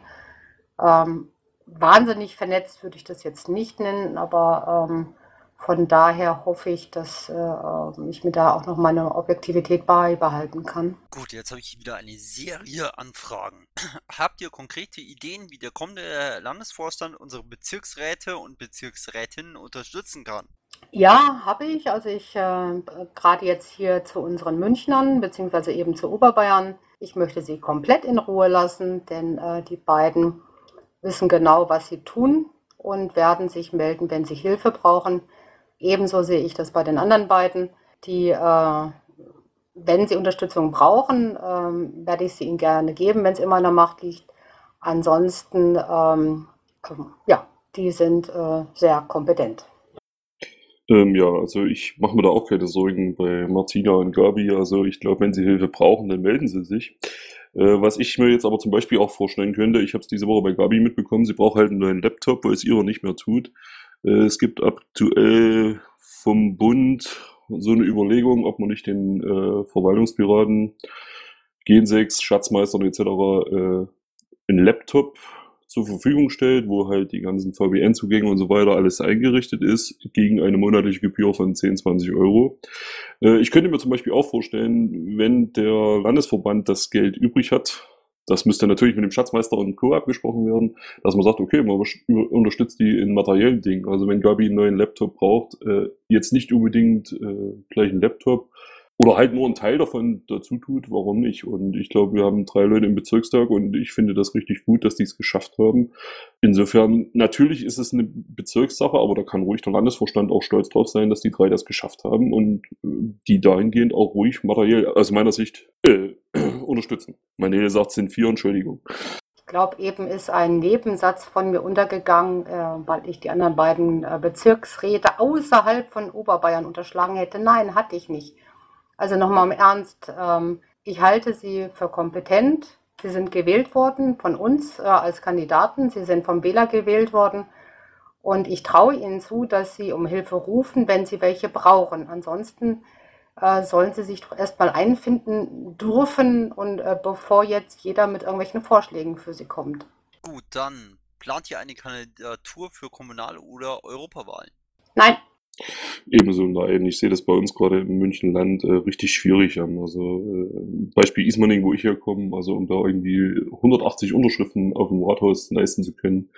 Ähm, wahnsinnig vernetzt würde ich das jetzt nicht nennen, aber ähm, von daher hoffe ich, dass äh, ich mir da auch noch meine Objektivität beibehalten kann. Gut, jetzt habe ich wieder eine Serie an Fragen. (clears throat) Habt ihr konkrete Ideen, wie der kommende Landesvorstand unsere Bezirksräte und Bezirksrätinnen unterstützen kann? Ja, habe ich. Also ich äh, gerade jetzt hier zu unseren Münchnern, beziehungsweise eben zu Oberbayern. Ich möchte sie komplett in Ruhe lassen, denn äh, die beiden wissen genau, was sie tun und werden sich melden, wenn sie Hilfe brauchen. Ebenso sehe ich das bei den anderen beiden, die, äh, wenn sie Unterstützung brauchen, ähm, werde ich sie ihnen gerne geben, wenn es immer in der Macht liegt. Ansonsten, ähm, ja, die sind äh, sehr kompetent. Ähm, ja, also ich mache mir da auch keine Sorgen bei Martina und Gabi. Also ich glaube, wenn sie Hilfe brauchen, dann melden sie sich. Äh, was ich mir jetzt aber zum Beispiel auch vorstellen könnte, ich habe es diese Woche bei Gabi mitbekommen, sie braucht halt einen neuen Laptop, weil es ihrer nicht mehr tut. Äh, es gibt aktuell vom Bund so eine Überlegung, ob man nicht den äh, Verwaltungspiraten, Gen6, Schatzmeistern etc. Äh, einen Laptop zur Verfügung stellt, wo halt die ganzen VPN-Zugänge und so weiter alles eingerichtet ist, gegen eine monatliche Gebühr von 10, 20 Euro. Äh, ich könnte mir zum Beispiel auch vorstellen, wenn der Landesverband das Geld übrig hat, das müsste natürlich mit dem Schatzmeister und Co. abgesprochen werden, dass man sagt, okay, man unterstützt die in materiellen Dingen. Also wenn Gabi einen neuen Laptop braucht, äh, jetzt nicht unbedingt äh, gleich einen Laptop oder halt nur einen Teil davon dazu tut, warum nicht? Und ich glaube, wir haben drei Leute im Bezirkstag und ich finde das richtig gut, dass die es geschafft haben. Insofern, natürlich ist es eine Bezirkssache, aber da kann ruhig der Landesvorstand auch stolz drauf sein, dass die drei das geschafft haben und äh, die dahingehend auch ruhig materiell, aus meiner Sicht, äh, (clears throat) unterstützen. Meine sagt, sind vier, Entschuldigung. Ich glaube, eben ist ein Nebensatz von mir untergegangen, äh, weil ich die anderen beiden äh, Bezirksräte außerhalb von Oberbayern unterschlagen hätte. Nein, hatte ich nicht. Also nochmal im Ernst, ähm, ich halte sie für kompetent. Sie sind gewählt worden von uns äh, als Kandidaten. Sie sind vom Wähler gewählt worden. Und ich traue ihnen zu, dass sie um Hilfe rufen, wenn sie welche brauchen. Ansonsten äh, sollen sie sich doch erstmal einfinden dürfen und äh, bevor jetzt jeder mit irgendwelchen Vorschlägen für sie kommt. Gut, dann plant ihr eine Kandidatur für Kommunal- oder Europawahlen? Nein, Ebenso nein. Ich sehe das bei uns gerade im Münchenland äh, richtig schwierig an. Also äh, Beispiel Ismaning, wo ich herkomme, also um da irgendwie 180 Unterschriften auf dem Rathaus leisten zu können,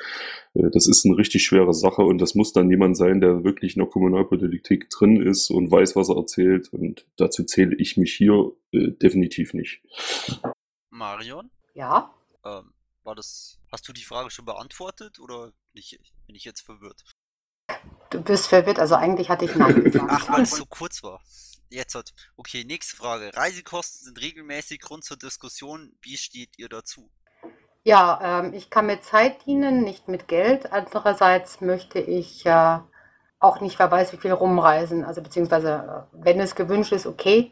äh, das ist eine richtig schwere Sache und das muss dann jemand sein, der wirklich in der Kommunalpolitik drin ist und weiß, was er erzählt. Und dazu zähle ich mich hier äh, definitiv nicht. Marion? ja. Ähm, war das, hast du die Frage schon beantwortet oder bin ich, bin ich jetzt verwirrt? Du bist verwirrt, also eigentlich hatte ich Nein (laughs) gesagt. Ach, weil es so kurz war. Jetzt hat. Okay, nächste Frage. Reisekosten sind regelmäßig Grund zur Diskussion. Wie steht ihr dazu? Ja, ähm, ich kann mit Zeit dienen, nicht mit Geld. Andererseits möchte ich äh, auch nicht, wer weiß, wie viel rumreisen. Also beziehungsweise, äh, wenn es gewünscht ist, okay.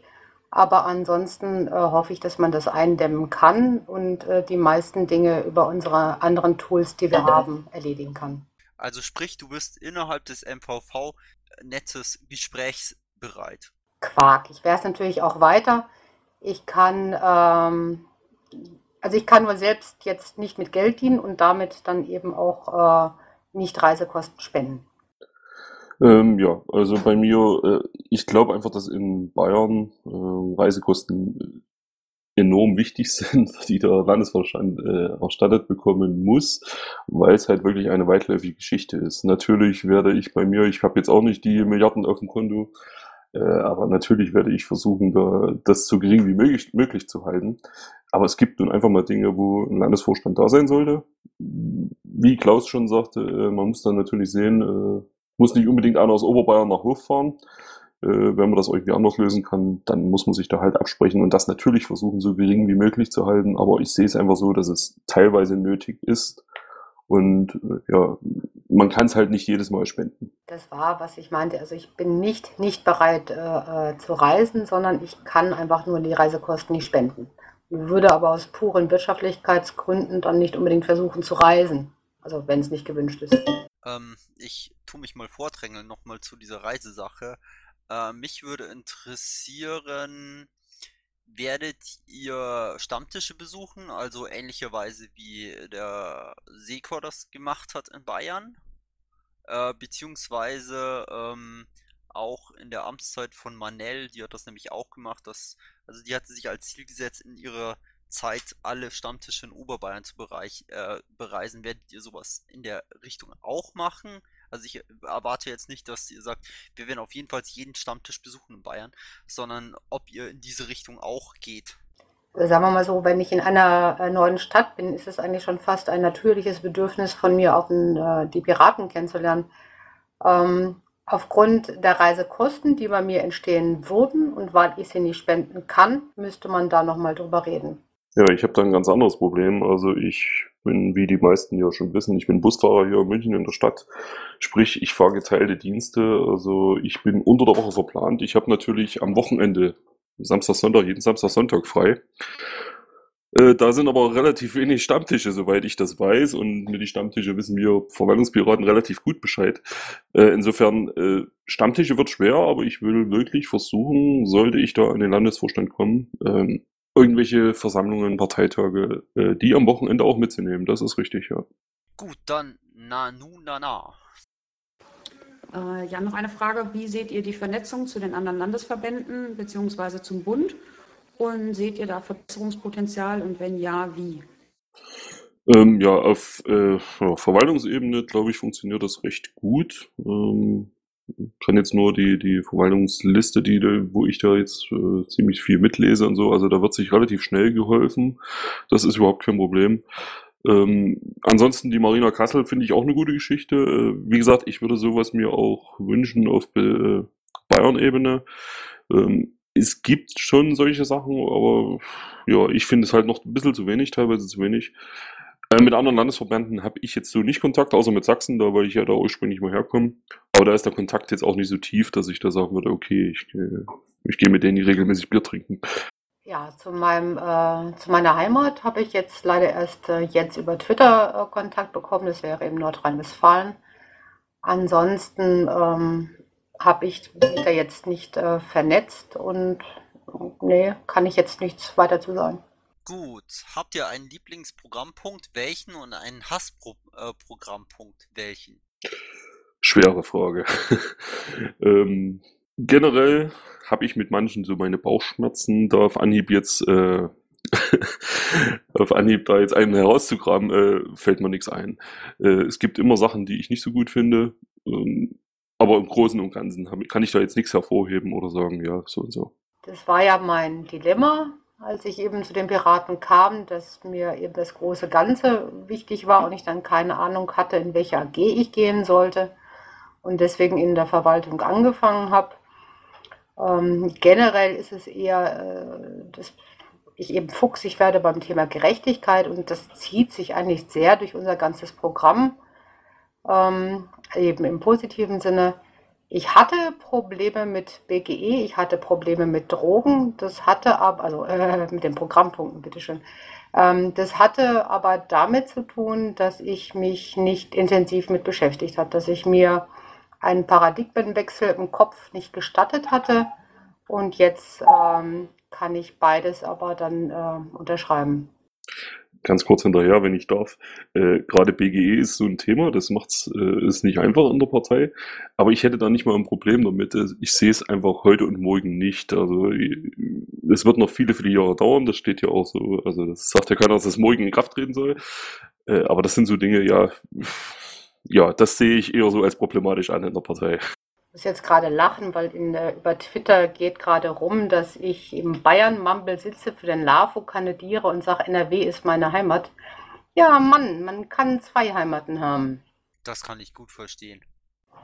Aber ansonsten äh, hoffe ich, dass man das eindämmen kann und äh, die meisten Dinge über unsere anderen Tools, die wir haben, erledigen kann. Also sprich, du bist innerhalb des MVV-Netzes gesprächsbereit. Quark. Ich wäre es natürlich auch weiter. Ich kann, ähm, also ich kann nur selbst jetzt nicht mit Geld dienen und damit dann eben auch äh, nicht Reisekosten spenden. Ähm, ja, also bei mir, äh, ich glaube einfach, dass in Bayern äh, Reisekosten enorm wichtig (laughs) sind, die der Landesvorstand äh, erstattet bekommen muss, weil es halt wirklich eine weitläufige Geschichte ist. Natürlich werde ich bei mir, ich habe jetzt auch nicht die Milliarden auf dem Konto, äh, aber natürlich werde ich versuchen, da, das so gering wie möglich, möglich zu halten. Aber es gibt nun einfach mal Dinge, wo ein Landesvorstand da sein sollte. Wie Klaus schon sagte, äh, man muss dann natürlich sehen, äh, muss nicht unbedingt einer aus Oberbayern nach Hof fahren. Äh, wenn man das irgendwie anders lösen kann, dann muss man sich da halt absprechen und das natürlich versuchen, so gering wie möglich zu halten. Aber ich sehe es einfach so, dass es teilweise nötig ist. Und äh, ja, man kann es halt nicht jedes Mal spenden. Das war, was ich meinte. Also ich bin nicht, nicht bereit äh, äh, zu reisen, sondern ich kann einfach nur die Reisekosten nicht spenden. Würde aber aus puren Wirtschaftlichkeitsgründen dann nicht unbedingt versuchen zu reisen. Also wenn es nicht gewünscht ist. Ähm, ich tu mich mal vordrängeln nochmal zu dieser Reisesache. Äh, mich würde interessieren, werdet ihr Stammtische besuchen, also ähnlicherweise wie der Sekor das gemacht hat in Bayern? Äh, beziehungsweise ähm, auch in der Amtszeit von Manel, die hat das nämlich auch gemacht, dass, also die hatte sich als Ziel gesetzt, in ihrer Zeit alle Stammtische in Oberbayern zu bereich, äh, bereisen. Werdet ihr sowas in der Richtung auch machen? Also ich erwarte jetzt nicht, dass ihr sagt, wir werden auf jeden Fall jeden Stammtisch besuchen in Bayern, sondern ob ihr in diese Richtung auch geht. Sagen wir mal so, wenn ich in einer äh, neuen Stadt bin, ist es eigentlich schon fast ein natürliches Bedürfnis von mir, auch den, äh, die Piraten kennenzulernen. Ähm, aufgrund der Reisekosten, die bei mir entstehen würden und weil ich sie nicht spenden kann, müsste man da nochmal drüber reden. Ja, ich habe da ein ganz anderes Problem. Also ich bin, wie die meisten ja schon wissen, ich bin Busfahrer hier in München in der Stadt. Sprich, ich fahre geteilte Dienste. Also ich bin unter der Woche verplant. Ich habe natürlich am Wochenende Samstag, Sonntag, jeden Samstag, Sonntag frei. Äh, da sind aber relativ wenig Stammtische, soweit ich das weiß. Und mit die Stammtische wissen wir Verwaltungspiraten relativ gut Bescheid. Äh, insofern, äh, Stammtische wird schwer, aber ich will wirklich versuchen, sollte ich da an den Landesvorstand kommen, ähm, irgendwelche Versammlungen, Parteitage, äh, die am Wochenende auch mitzunehmen. Das ist richtig, ja. Gut, dann na nu na na. Äh, ja, noch eine Frage. Wie seht ihr die Vernetzung zu den anderen Landesverbänden bzw. zum Bund? Und seht ihr da Verbesserungspotenzial und wenn ja, wie? Ähm, ja, auf äh, Verwaltungsebene, glaube ich, funktioniert das recht gut. Ähm, kann jetzt nur die, die Verwaltungsliste, die, wo ich da jetzt äh, ziemlich viel mitlese und so, also da wird sich relativ schnell geholfen. Das ist überhaupt kein Problem. Ähm, ansonsten die Marina Kassel finde ich auch eine gute Geschichte. Äh, wie gesagt, ich würde sowas mir auch wünschen auf äh, Bayern-Ebene. Ähm, es gibt schon solche Sachen, aber ja, ich finde es halt noch ein bisschen zu wenig, teilweise zu wenig. Äh, mit anderen Landesverbänden habe ich jetzt so nicht Kontakt, außer mit Sachsen, da weil ich ja da ursprünglich mal herkomme. Aber da ist der Kontakt jetzt auch nicht so tief, dass ich da sagen würde, okay, ich, ich gehe mit denen regelmäßig Bier trinken. Ja, zu meinem, äh, zu meiner Heimat habe ich jetzt leider erst äh, jetzt über Twitter äh, Kontakt bekommen. Das wäre in Nordrhein-Westfalen. Ansonsten ähm, habe ich mich da jetzt nicht äh, vernetzt und nee, kann ich jetzt nichts weiter zu sagen. Gut, habt ihr einen Lieblingsprogrammpunkt, welchen und einen Hassprogrammpunkt, äh, welchen? Schwere Frage. (laughs) ähm, generell habe ich mit manchen so meine Bauchschmerzen, da auf Anhieb jetzt äh, (laughs) auf Anhieb da jetzt einen herauszugraben, äh, fällt mir nichts ein. Äh, es gibt immer Sachen, die ich nicht so gut finde, ähm, aber im Großen und Ganzen kann ich da jetzt nichts hervorheben oder sagen, ja, so und so. Das war ja mein Dilemma, als ich eben zu den Piraten kam, dass mir eben das große Ganze wichtig war und ich dann keine Ahnung hatte, in welche AG ich gehen sollte und deswegen in der Verwaltung angefangen habe. Ähm, generell ist es eher, äh, dass ich eben fuchsig werde beim Thema Gerechtigkeit und das zieht sich eigentlich sehr durch unser ganzes Programm, ähm, eben im positiven Sinne. Ich hatte Probleme mit BGE, ich hatte Probleme mit Drogen, das hatte aber, also äh, mit den Programmpunkten, bitteschön. Ähm, das hatte aber damit zu tun, dass ich mich nicht intensiv mit beschäftigt habe, dass ich mir einen Paradigmenwechsel im Kopf nicht gestattet hatte. Und jetzt ähm, kann ich beides aber dann äh, unterschreiben. Ganz kurz hinterher, wenn ich darf. Äh, Gerade BGE ist so ein Thema, das macht's äh, ist nicht einfach in der Partei, aber ich hätte da nicht mal ein Problem damit. Ich sehe es einfach heute und morgen nicht. Also es wird noch viele, viele Jahre dauern, das steht ja auch so. Also das sagt ja keiner, dass es morgen in Kraft treten soll. Äh, aber das sind so Dinge, ja, ja, das sehe ich eher so als problematisch an in der Partei. Ich muss jetzt gerade lachen, weil in, über Twitter geht gerade rum, dass ich im Bayern-Mumble sitze, für den LAFO kandidiere und sage, NRW ist meine Heimat. Ja, Mann, man kann zwei Heimaten haben. Das kann ich gut verstehen.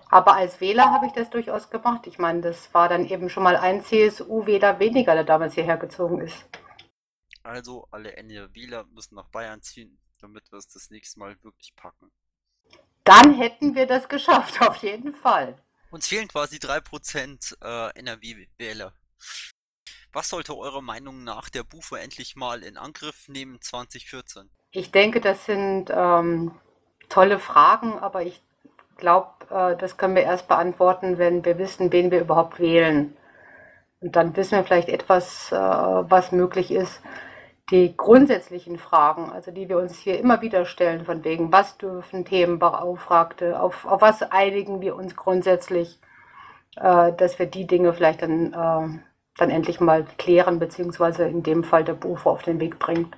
Aber als Wähler habe ich das durchaus gemacht. Ich meine, das war dann eben schon mal ein CSU-Wähler weniger, der damals hierher gezogen ist. Also alle NRWler müssen nach Bayern ziehen, damit wir es das nächste Mal wirklich packen. Dann hätten wir das geschafft, (laughs) auf jeden Fall. Uns fehlen quasi 3% äh, NRW-Wähler. Was sollte eurer Meinung nach der Bufo endlich mal in Angriff nehmen 2014? Ich denke, das sind ähm, tolle Fragen, aber ich glaube, äh, das können wir erst beantworten, wenn wir wissen, wen wir überhaupt wählen. Und dann wissen wir vielleicht etwas, äh, was möglich ist die grundsätzlichen Fragen, also die wir uns hier immer wieder stellen, von wegen, was dürfen Themenbeauftragte, auf, auf was einigen wir uns grundsätzlich, äh, dass wir die Dinge vielleicht dann, äh, dann endlich mal klären, beziehungsweise in dem Fall der BUFO auf den Weg bringt.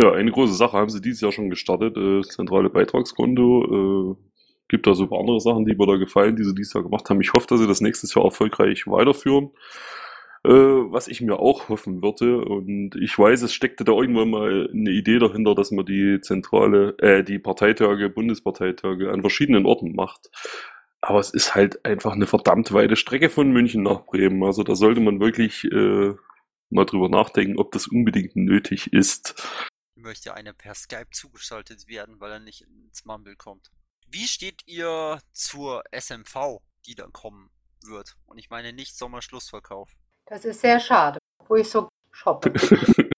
Ja, eine große Sache haben sie dieses Jahr schon gestartet, äh, zentrale Beitragskonto. Äh, gibt da so ein paar andere Sachen, die mir da gefallen, die sie dieses Jahr gemacht haben. Ich hoffe, dass sie das nächstes Jahr erfolgreich weiterführen. Äh, was ich mir auch hoffen würde. Und ich weiß, es steckte da irgendwann mal eine Idee dahinter, dass man die zentrale, äh, die Parteitage, Bundesparteitage an verschiedenen Orten macht. Aber es ist halt einfach eine verdammt weite Strecke von München nach Bremen. Also da sollte man wirklich äh, mal drüber nachdenken, ob das unbedingt nötig ist. Möchte einer per Skype zugeschaltet werden, weil er nicht ins Mumble kommt. Wie steht ihr zur SMV, die da kommen wird? Und ich meine nicht Sommerschlussverkauf. Das ist sehr schade, wo ich so shoppe. (laughs)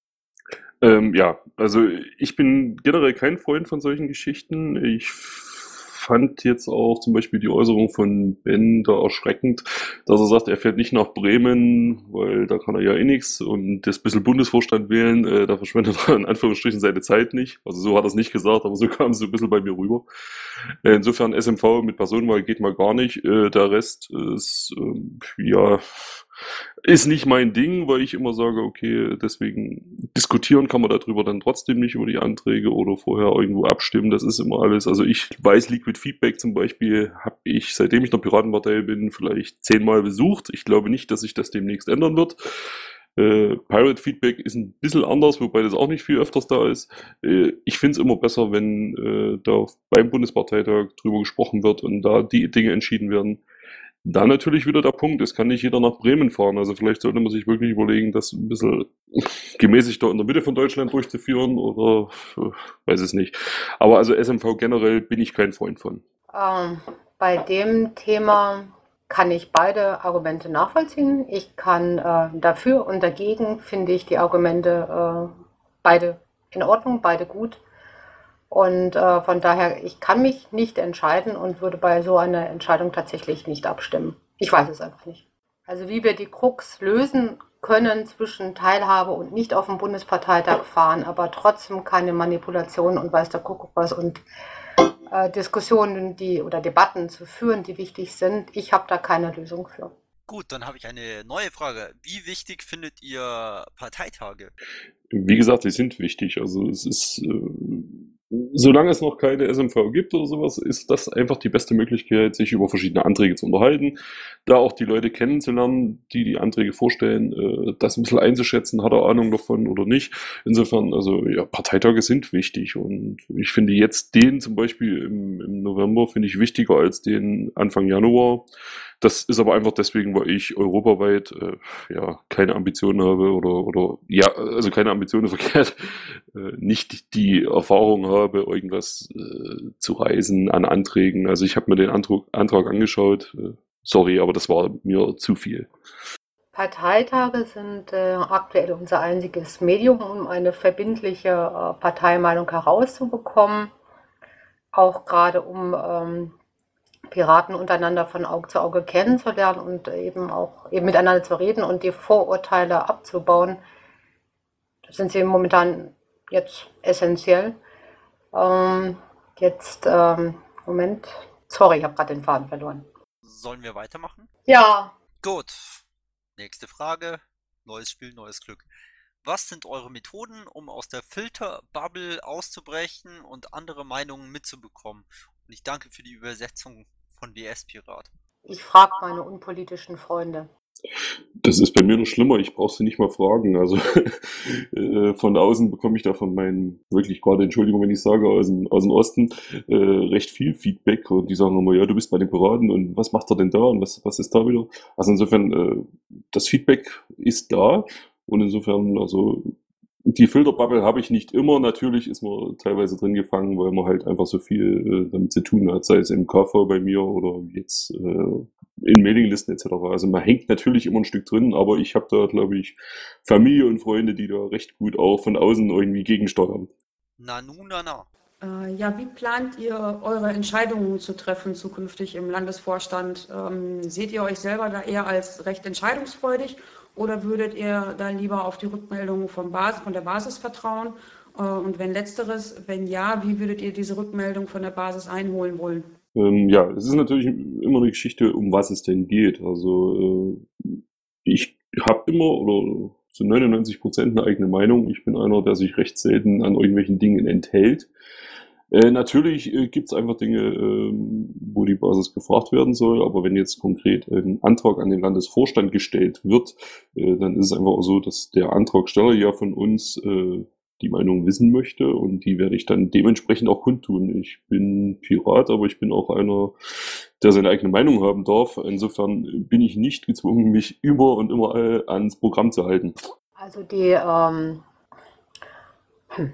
ähm, ja, also ich bin generell kein Freund von solchen Geschichten. Ich fand jetzt auch zum Beispiel die Äußerung von Ben da erschreckend, dass er sagt, er fährt nicht nach Bremen, weil da kann er ja eh nichts und das bisschen Bundesvorstand wählen, äh, da verschwendet er in Anführungsstrichen seine Zeit nicht. Also so hat er es nicht gesagt, aber so (laughs) kam es so ein bisschen bei mir rüber. Äh, insofern SMV mit Personenwahl geht mal gar nicht. Äh, der Rest ist, äh, ja, ist nicht mein Ding, weil ich immer sage, okay, deswegen diskutieren kann man darüber dann trotzdem nicht über die Anträge oder vorher irgendwo abstimmen. Das ist immer alles. Also ich weiß, Liquid Feedback zum Beispiel habe ich, seitdem ich in der Piratenpartei bin, vielleicht zehnmal besucht. Ich glaube nicht, dass sich das demnächst ändern wird. Äh, Pirate Feedback ist ein bisschen anders, wobei das auch nicht viel öfters da ist. Äh, ich finde es immer besser, wenn äh, da beim Bundesparteitag drüber gesprochen wird und da die Dinge entschieden werden. Da natürlich wieder der Punkt, es kann nicht jeder nach Bremen fahren. Also vielleicht sollte man sich wirklich überlegen, das ein bisschen (laughs) gemäßigter in der Mitte von Deutschland durchzuführen oder äh, weiß es nicht. Aber also SMV generell bin ich kein Freund von. Ähm, bei dem Thema kann ich beide Argumente nachvollziehen. Ich kann äh, dafür und dagegen finde ich die Argumente äh, beide in Ordnung, beide gut. Und äh, von daher, ich kann mich nicht entscheiden und würde bei so einer Entscheidung tatsächlich nicht abstimmen. Ich weiß es einfach nicht. Also wie wir die Krux lösen können zwischen Teilhabe und nicht auf dem Bundesparteitag fahren, aber trotzdem keine Manipulation und weiß der Kuckuck was und äh, Diskussionen, die oder Debatten zu führen, die wichtig sind. Ich habe da keine Lösung für. Gut, dann habe ich eine neue Frage. Wie wichtig findet ihr Parteitage? Wie gesagt, die sind wichtig. Also es ist, äh, solange es noch keine SMV gibt oder sowas, ist das einfach die beste Möglichkeit, sich über verschiedene Anträge zu unterhalten, da auch die Leute kennenzulernen, die die Anträge vorstellen, äh, das ein bisschen einzuschätzen, hat er Ahnung davon oder nicht. Insofern, also ja, Parteitage sind wichtig und ich finde jetzt den zum Beispiel im, im November finde ich wichtiger als den Anfang Januar. Das ist aber einfach deswegen, weil ich europaweit äh, ja keine Ambitionen habe oder oder ja, also keine Ambitionen (laughs) verkehrt, äh, nicht die Erfahrung habe, irgendwas äh, zu reisen an Anträgen. Also ich habe mir den Antrag, Antrag angeschaut. Äh, sorry, aber das war mir zu viel. Parteitage sind äh, aktuell unser einziges Medium, um eine verbindliche äh, Parteimeinung herauszubekommen. Auch gerade um ähm, Piraten untereinander von Auge zu Auge kennenzulernen und eben auch eben miteinander zu reden und die Vorurteile abzubauen. Das sind sie momentan jetzt essentiell. Ähm, jetzt, ähm, Moment. Sorry, ich habe gerade den Faden verloren. Sollen wir weitermachen? Ja. Gut. Nächste Frage. Neues Spiel, neues Glück. Was sind eure Methoden, um aus der Filterbubble auszubrechen und andere Meinungen mitzubekommen? Und ich danke für die Übersetzung von DS Pirat. Ich frage meine unpolitischen Freunde. Das ist bei mir noch schlimmer, ich brauche sie nicht mal fragen. Also (laughs) äh, von außen bekomme ich da von meinen, wirklich gerade, Entschuldigung, wenn ich sage, aus dem, aus dem Osten, äh, recht viel Feedback und die sagen immer, ja, du bist bei den Piraten und was macht er denn da und was, was ist da wieder? Also insofern, äh, das Feedback ist da und insofern, also die Filterbubble habe ich nicht immer. Natürlich ist man teilweise drin gefangen, weil man halt einfach so viel äh, damit zu tun hat, sei es im KV bei mir oder jetzt äh, in Mailinglisten etc. Also man hängt natürlich immer ein Stück drin, aber ich habe da, glaube ich, Familie und Freunde, die da recht gut auch von außen irgendwie gegensteuern. Nanu, na, na. Äh, ja, wie plant ihr eure Entscheidungen zu treffen zukünftig im Landesvorstand? Ähm, seht ihr euch selber da eher als recht entscheidungsfreudig oder würdet ihr da lieber auf die Rückmeldungen von, Basis, von der Basis vertrauen? Äh, und wenn letzteres, wenn ja, wie würdet ihr diese Rückmeldung von der Basis einholen wollen? Ähm, ja, es ist natürlich immer eine Geschichte, um was es denn geht. Also äh, ich habe immer oder zu 99 Prozent eine eigene Meinung. Ich bin einer, der sich recht selten an irgendwelchen Dingen enthält. Äh, natürlich äh, gibt es einfach Dinge, äh, wo die Basis gefragt werden soll, aber wenn jetzt konkret ein Antrag an den Landesvorstand gestellt wird, äh, dann ist es einfach auch so, dass der Antragsteller ja von uns äh, die Meinung wissen möchte und die werde ich dann dementsprechend auch kundtun. Ich bin Pirat, aber ich bin auch einer, der seine eigene Meinung haben darf. Insofern bin ich nicht gezwungen, mich über und immer ans Programm zu halten. Also die ähm, hm.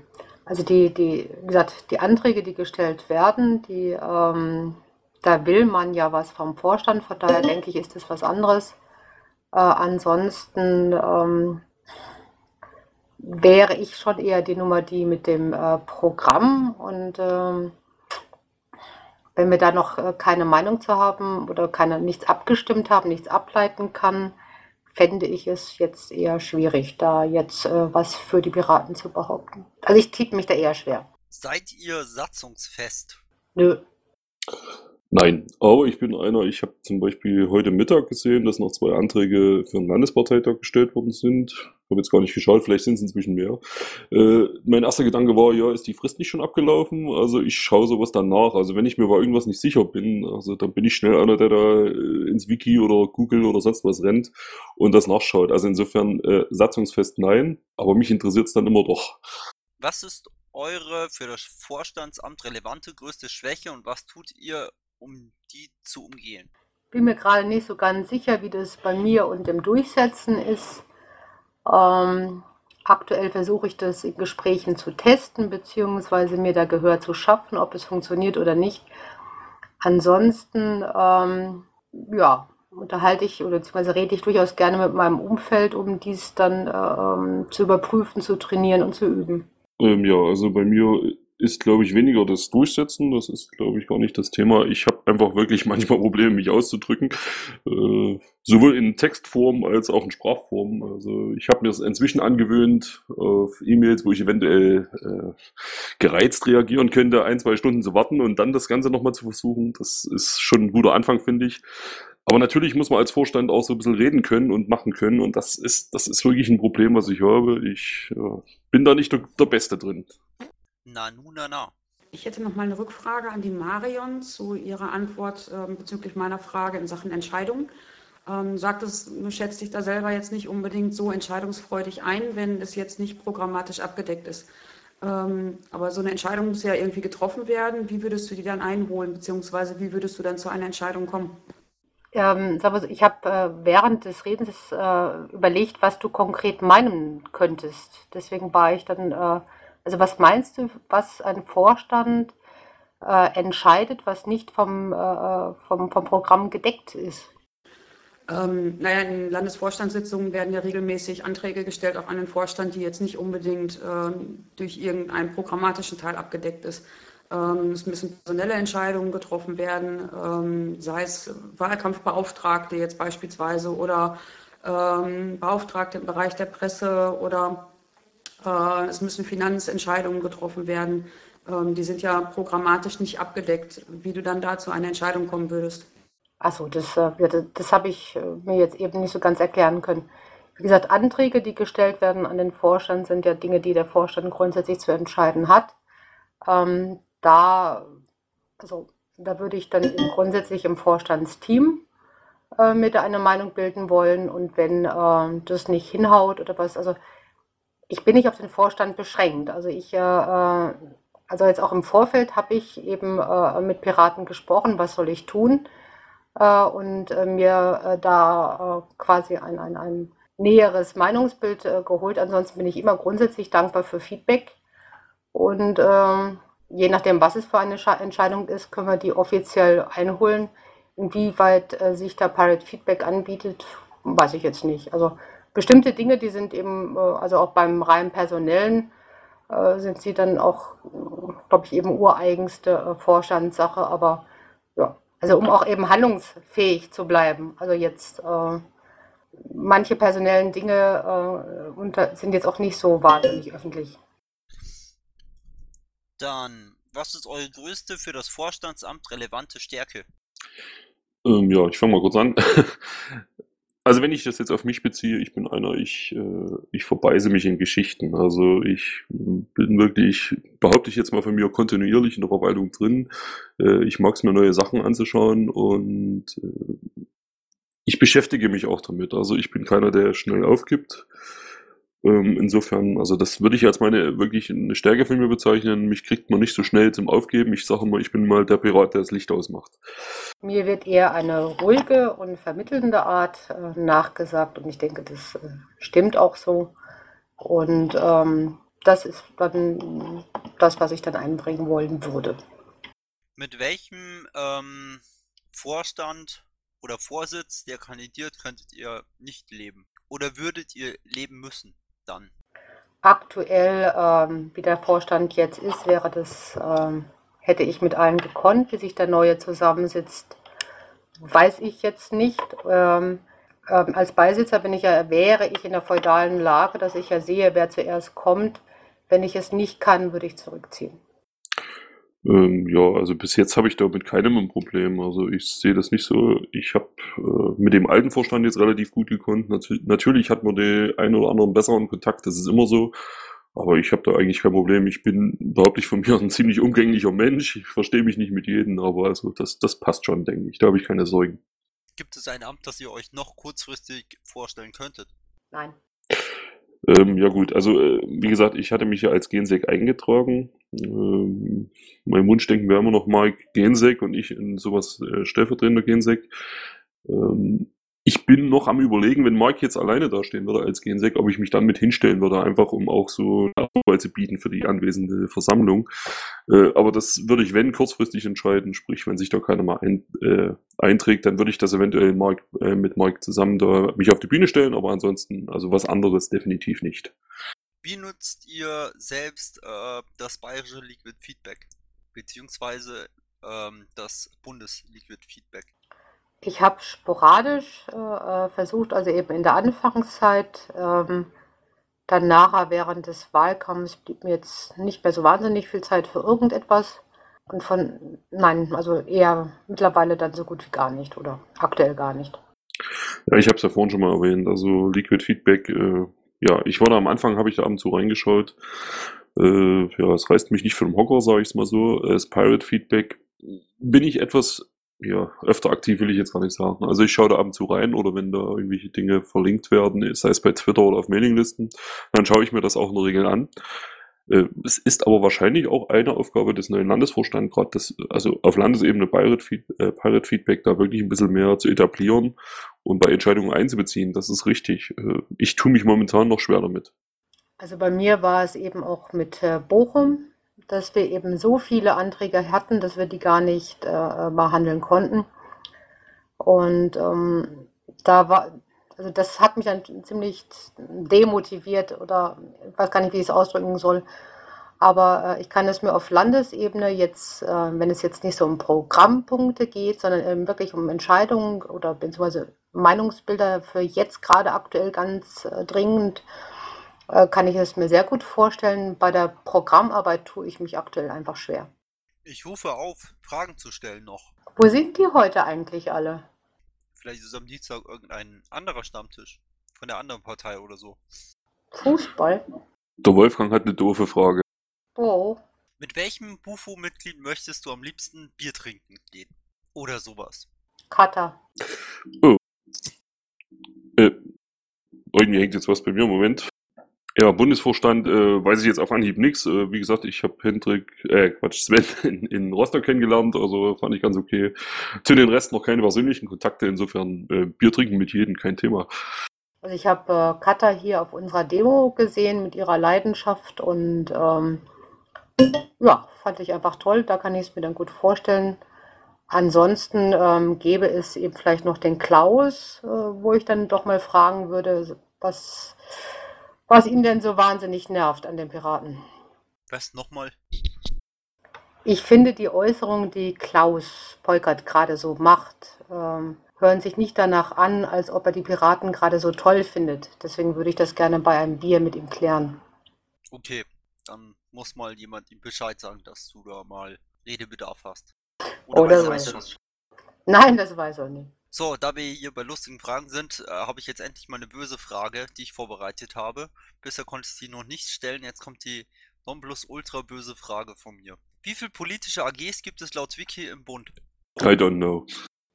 Also die, die, wie gesagt, die Anträge, die gestellt werden, die, ähm, da will man ja was vom Vorstand, von daher denke ich, ist das was anderes. Äh, ansonsten ähm, wäre ich schon eher die Nummer, die mit dem äh, Programm und ähm, wenn wir da noch äh, keine Meinung zu haben oder keine, nichts abgestimmt haben, nichts ableiten kann, fände ich es jetzt eher schwierig, da jetzt äh, was für die Piraten zu behaupten. Also ich tippe mich da eher schwer. Seid ihr satzungsfest? Nö. Nein, aber ich bin einer, ich habe zum Beispiel heute Mittag gesehen, dass noch zwei Anträge für den Landesparteitag gestellt worden sind. Ich habe jetzt gar nicht geschaut, vielleicht sind es inzwischen mehr. Äh, mein erster Gedanke war, ja, ist die Frist nicht schon abgelaufen? Also ich schaue sowas dann nach. Also wenn ich mir bei irgendwas nicht sicher bin, also dann bin ich schnell einer, der da äh, ins Wiki oder Google oder sonst was rennt und das nachschaut. Also insofern äh, satzungsfest nein, aber mich interessiert es dann immer doch. Was ist eure für das Vorstandsamt relevante größte Schwäche und was tut ihr, um die zu umgehen? Bin mir gerade nicht so ganz sicher, wie das bei mir und dem Durchsetzen ist. Ähm, aktuell versuche ich das in Gesprächen zu testen, beziehungsweise mir da Gehör zu schaffen, ob es funktioniert oder nicht. Ansonsten, ähm, ja, unterhalte ich oder beziehungsweise rede ich durchaus gerne mit meinem Umfeld, um dies dann ähm, zu überprüfen, zu trainieren und zu üben. Ähm, ja, also bei mir ist, glaube ich, weniger das Durchsetzen. Das ist, glaube ich, gar nicht das Thema. Ich habe einfach wirklich (laughs) manchmal Probleme, mich auszudrücken. Äh, sowohl in Textform als auch in Sprachform. Also ich habe mir das inzwischen angewöhnt, auf E-Mails, wo ich eventuell äh, gereizt reagieren könnte, ein, zwei Stunden zu warten und dann das Ganze nochmal zu versuchen. Das ist schon ein guter Anfang, finde ich. Aber natürlich muss man als Vorstand auch so ein bisschen reden können und machen können. Und das ist, das ist wirklich ein Problem, was ich habe. Ich äh, bin da nicht der, der Beste drin. Na, nu, na, na. Ich hätte noch mal eine Rückfrage an die Marion zu ihrer Antwort äh, bezüglich meiner Frage in Sachen Entscheidung. Ähm, sagt es, schätzt dich da selber jetzt nicht unbedingt so entscheidungsfreudig ein, wenn es jetzt nicht programmatisch abgedeckt ist. Ähm, aber so eine Entscheidung muss ja irgendwie getroffen werden. Wie würdest du die dann einholen, beziehungsweise wie würdest du dann zu einer Entscheidung kommen? Ähm, ich habe äh, während des Redens äh, überlegt, was du konkret meinen könntest. Deswegen war ich dann äh, also was meinst du, was ein Vorstand äh, entscheidet, was nicht vom, äh, vom, vom Programm gedeckt ist? Ähm, naja, in Landesvorstandssitzungen werden ja regelmäßig Anträge gestellt, auch an den Vorstand, die jetzt nicht unbedingt ähm, durch irgendeinen programmatischen Teil abgedeckt ist. Ähm, es müssen personelle Entscheidungen getroffen werden, ähm, sei es Wahlkampfbeauftragte jetzt beispielsweise oder ähm, Beauftragte im Bereich der Presse oder äh, es müssen Finanzentscheidungen getroffen werden. Ähm, die sind ja programmatisch nicht abgedeckt, wie du dann da zu einer Entscheidung kommen würdest. Achso, das, äh, das habe ich äh, mir jetzt eben nicht so ganz erklären können. Wie gesagt, Anträge, die gestellt werden an den Vorstand, sind ja Dinge, die der Vorstand grundsätzlich zu entscheiden hat. Ähm, da, also, da würde ich dann grundsätzlich im Vorstandsteam äh, mit eine Meinung bilden wollen und wenn äh, das nicht hinhaut oder was, also ich bin nicht auf den Vorstand beschränkt. Also ich, äh, äh, also jetzt auch im Vorfeld habe ich eben äh, mit Piraten gesprochen, was soll ich tun? Äh, und äh, mir äh, da quasi ein, ein, ein näheres Meinungsbild geholt. Ansonsten bin ich immer grundsätzlich dankbar für Feedback. Und ähm, je nachdem, was es für eine Entscheidung ist, können wir die offiziell einholen. Inwieweit sich da Pirate Feedback anbietet, weiß ich jetzt nicht. Also bestimmte Dinge, die sind eben, äh, also auch beim rein personellen, äh, sind sie dann auch, glaube ich, eben ureigenste äh, Vorstandssache, aber ja, also um auch eben handlungsfähig zu bleiben. Also jetzt manche personellen Dinge unter, sind jetzt auch nicht so wahnsinnig öffentlich. Dann, was ist eure größte für das Vorstandsamt relevante Stärke? Ähm, ja, ich fange mal kurz an. (laughs) Also wenn ich das jetzt auf mich beziehe, ich bin einer, ich, äh, ich verbeiße mich in Geschichten. Also ich bin wirklich, behaupte ich jetzt mal von mir, kontinuierlich in der Verwaltung drin. Äh, ich mag es mir neue Sachen anzuschauen und äh, ich beschäftige mich auch damit. Also ich bin keiner, der schnell aufgibt. Ähm, insofern, also das würde ich als meine wirklich eine Stärke von mir bezeichnen. Mich kriegt man nicht so schnell zum Aufgeben. Ich sage mal, ich bin mal der Pirat, der das Licht ausmacht. Mir wird eher eine ruhige und vermittelnde Art äh, nachgesagt und ich denke, das äh, stimmt auch so. Und ähm, das ist dann das, was ich dann einbringen wollen würde. Mit welchem ähm, Vorstand oder Vorsitz, der kandidiert, könntet ihr nicht leben? Oder würdet ihr leben müssen? Dann? Aktuell, ähm, wie der Vorstand jetzt ist, wäre das, ähm, hätte ich mit allen gekonnt, wie sich der neue zusammensitzt, weiß ich jetzt nicht. Ähm, ähm als Beisitzer bin ich ja, wäre ich in der feudalen Lage, dass ich ja sehe, wer zuerst kommt. Wenn ich es nicht kann, würde ich zurückziehen. Ähm, ja, also bis jetzt habe ich da mit keinem ein Problem. Also ich sehe das nicht so. Ich habe äh, mit dem alten Vorstand jetzt relativ gut gekonnt. Nat natürlich hat man den einen oder anderen besseren Kontakt, das ist immer so. Aber ich habe da eigentlich kein Problem. Ich bin, behaupte ich von (laughs) mir, ein ziemlich umgänglicher Mensch. Ich verstehe mich nicht mit jedem, aber also das, das passt schon, denke ich. Da habe ich keine Sorgen. Gibt es ein Amt, das ihr euch noch kurzfristig vorstellen könntet? Nein. Ähm, ja gut, also äh, wie gesagt, ich hatte mich ja als Gensek eingetragen. Ähm, mein Wunschdenken wäre immer noch Mike Gensek und ich in sowas äh, stellvertretender Gensek. Ähm, ich bin noch am überlegen, wenn Mike jetzt alleine dastehen würde als Gensek, ob ich mich dann mit hinstellen würde, einfach um auch so Nachweis zu bieten für die anwesende Versammlung. Äh, aber das würde ich, wenn, kurzfristig entscheiden, sprich, wenn sich da keiner mal ein, äh, einträgt, dann würde ich das eventuell Mark, äh, mit Mike zusammen da mich auf die Bühne stellen, aber ansonsten, also was anderes definitiv nicht. Wie nutzt ihr selbst äh, das bayerische Liquid Feedback? Beziehungsweise ähm, das Bundesliquid Feedback? Ich habe sporadisch äh, äh, versucht, also eben in der Anfangszeit, ähm, dann nachher während des Wahlkampfs blieb mir jetzt nicht mehr so wahnsinnig viel Zeit für irgendetwas. Und von, nein, also eher mittlerweile dann so gut wie gar nicht oder aktuell gar nicht. Ja, ich habe es ja vorhin schon mal erwähnt. Also Liquid Feedback, äh, ja, ich war da am Anfang, habe ich da ab und zu reingeschaut. Äh, ja, es reißt mich nicht den Hocker, sage ich es mal so. Das Pirate Feedback bin ich etwas ja, öfter aktiv will ich jetzt gar nicht sagen. Also ich schaue da ab und zu rein oder wenn da irgendwelche Dinge verlinkt werden, sei es bei Twitter oder auf Mailinglisten, dann schaue ich mir das auch in der Regel an. Äh, es ist aber wahrscheinlich auch eine Aufgabe des neuen Landesvorstands, gerade das, also auf Landesebene Pirate, Feed, äh, Pirate Feedback da wirklich ein bisschen mehr zu etablieren und bei Entscheidungen einzubeziehen. Das ist richtig. Äh, ich tue mich momentan noch schwer damit. Also bei mir war es eben auch mit äh, Bochum dass wir eben so viele Anträge hatten, dass wir die gar nicht äh, behandeln konnten. Und ähm, da war, also das hat mich dann ziemlich demotiviert oder ich weiß gar nicht, wie ich es ausdrücken soll. Aber äh, ich kann es mir auf Landesebene jetzt, äh, wenn es jetzt nicht so um Programmpunkte geht, sondern eben wirklich um Entscheidungen oder beziehungsweise Meinungsbilder für jetzt gerade aktuell ganz äh, dringend äh, kann ich es mir sehr gut vorstellen. Bei der Programmarbeit tue ich mich aktuell einfach schwer. Ich rufe auf, Fragen zu stellen noch. Wo sind die heute eigentlich alle? Vielleicht ist am Dienstag irgendein anderer Stammtisch von der anderen Partei oder so. Fußball? Der Wolfgang hat eine doofe Frage. Oh. Mit welchem Bufo-Mitglied möchtest du am liebsten Bier trinken gehen? Oder sowas? Kata. Oh. Äh, irgendwie hängt jetzt was bei mir. Moment. Ja, Bundesvorstand äh, weiß ich jetzt auf Anhieb nichts. Äh, wie gesagt, ich habe Hendrik, äh, Quatsch, Sven (laughs) in, in Rostock kennengelernt, also fand ich ganz okay. Zu den Rest noch keine persönlichen Kontakte, insofern äh, Bier trinken mit jedem, kein Thema. Also ich habe äh, Katha hier auf unserer Demo gesehen mit ihrer Leidenschaft und ähm, ja, fand ich einfach toll. Da kann ich es mir dann gut vorstellen. Ansonsten ähm, gäbe es eben vielleicht noch den Klaus, äh, wo ich dann doch mal fragen würde, was was ihn denn so wahnsinnig nervt an den Piraten. Was nochmal? Ich finde die Äußerungen, die Klaus Peukert gerade so macht, ähm, hören sich nicht danach an, als ob er die Piraten gerade so toll findet. Deswegen würde ich das gerne bei einem Bier mit ihm klären. Okay, dann muss mal jemand ihm Bescheid sagen, dass du da mal Redebedarf hast. Oder, Oder weiß er das? Nein, das weiß er nicht. So, da wir hier bei lustigen Fragen sind, äh, habe ich jetzt endlich mal eine böse Frage, die ich vorbereitet habe. Bisher konnte ich sie noch nicht stellen, jetzt kommt die ultra böse Frage von mir. Wie viele politische AGs gibt es laut Wiki im Bund? I don't know.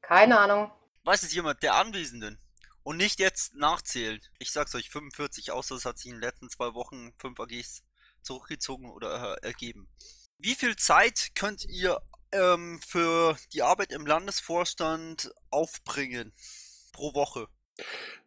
Keine Ahnung. Weiß es jemand der Anwesenden? Und nicht jetzt nachzählen. Ich sag's euch, 45, außer es hat sich in den letzten zwei Wochen 5 AGs zurückgezogen oder äh, ergeben. Wie viel Zeit könnt ihr ähm, für die Arbeit im Landesvorstand aufbringen pro Woche?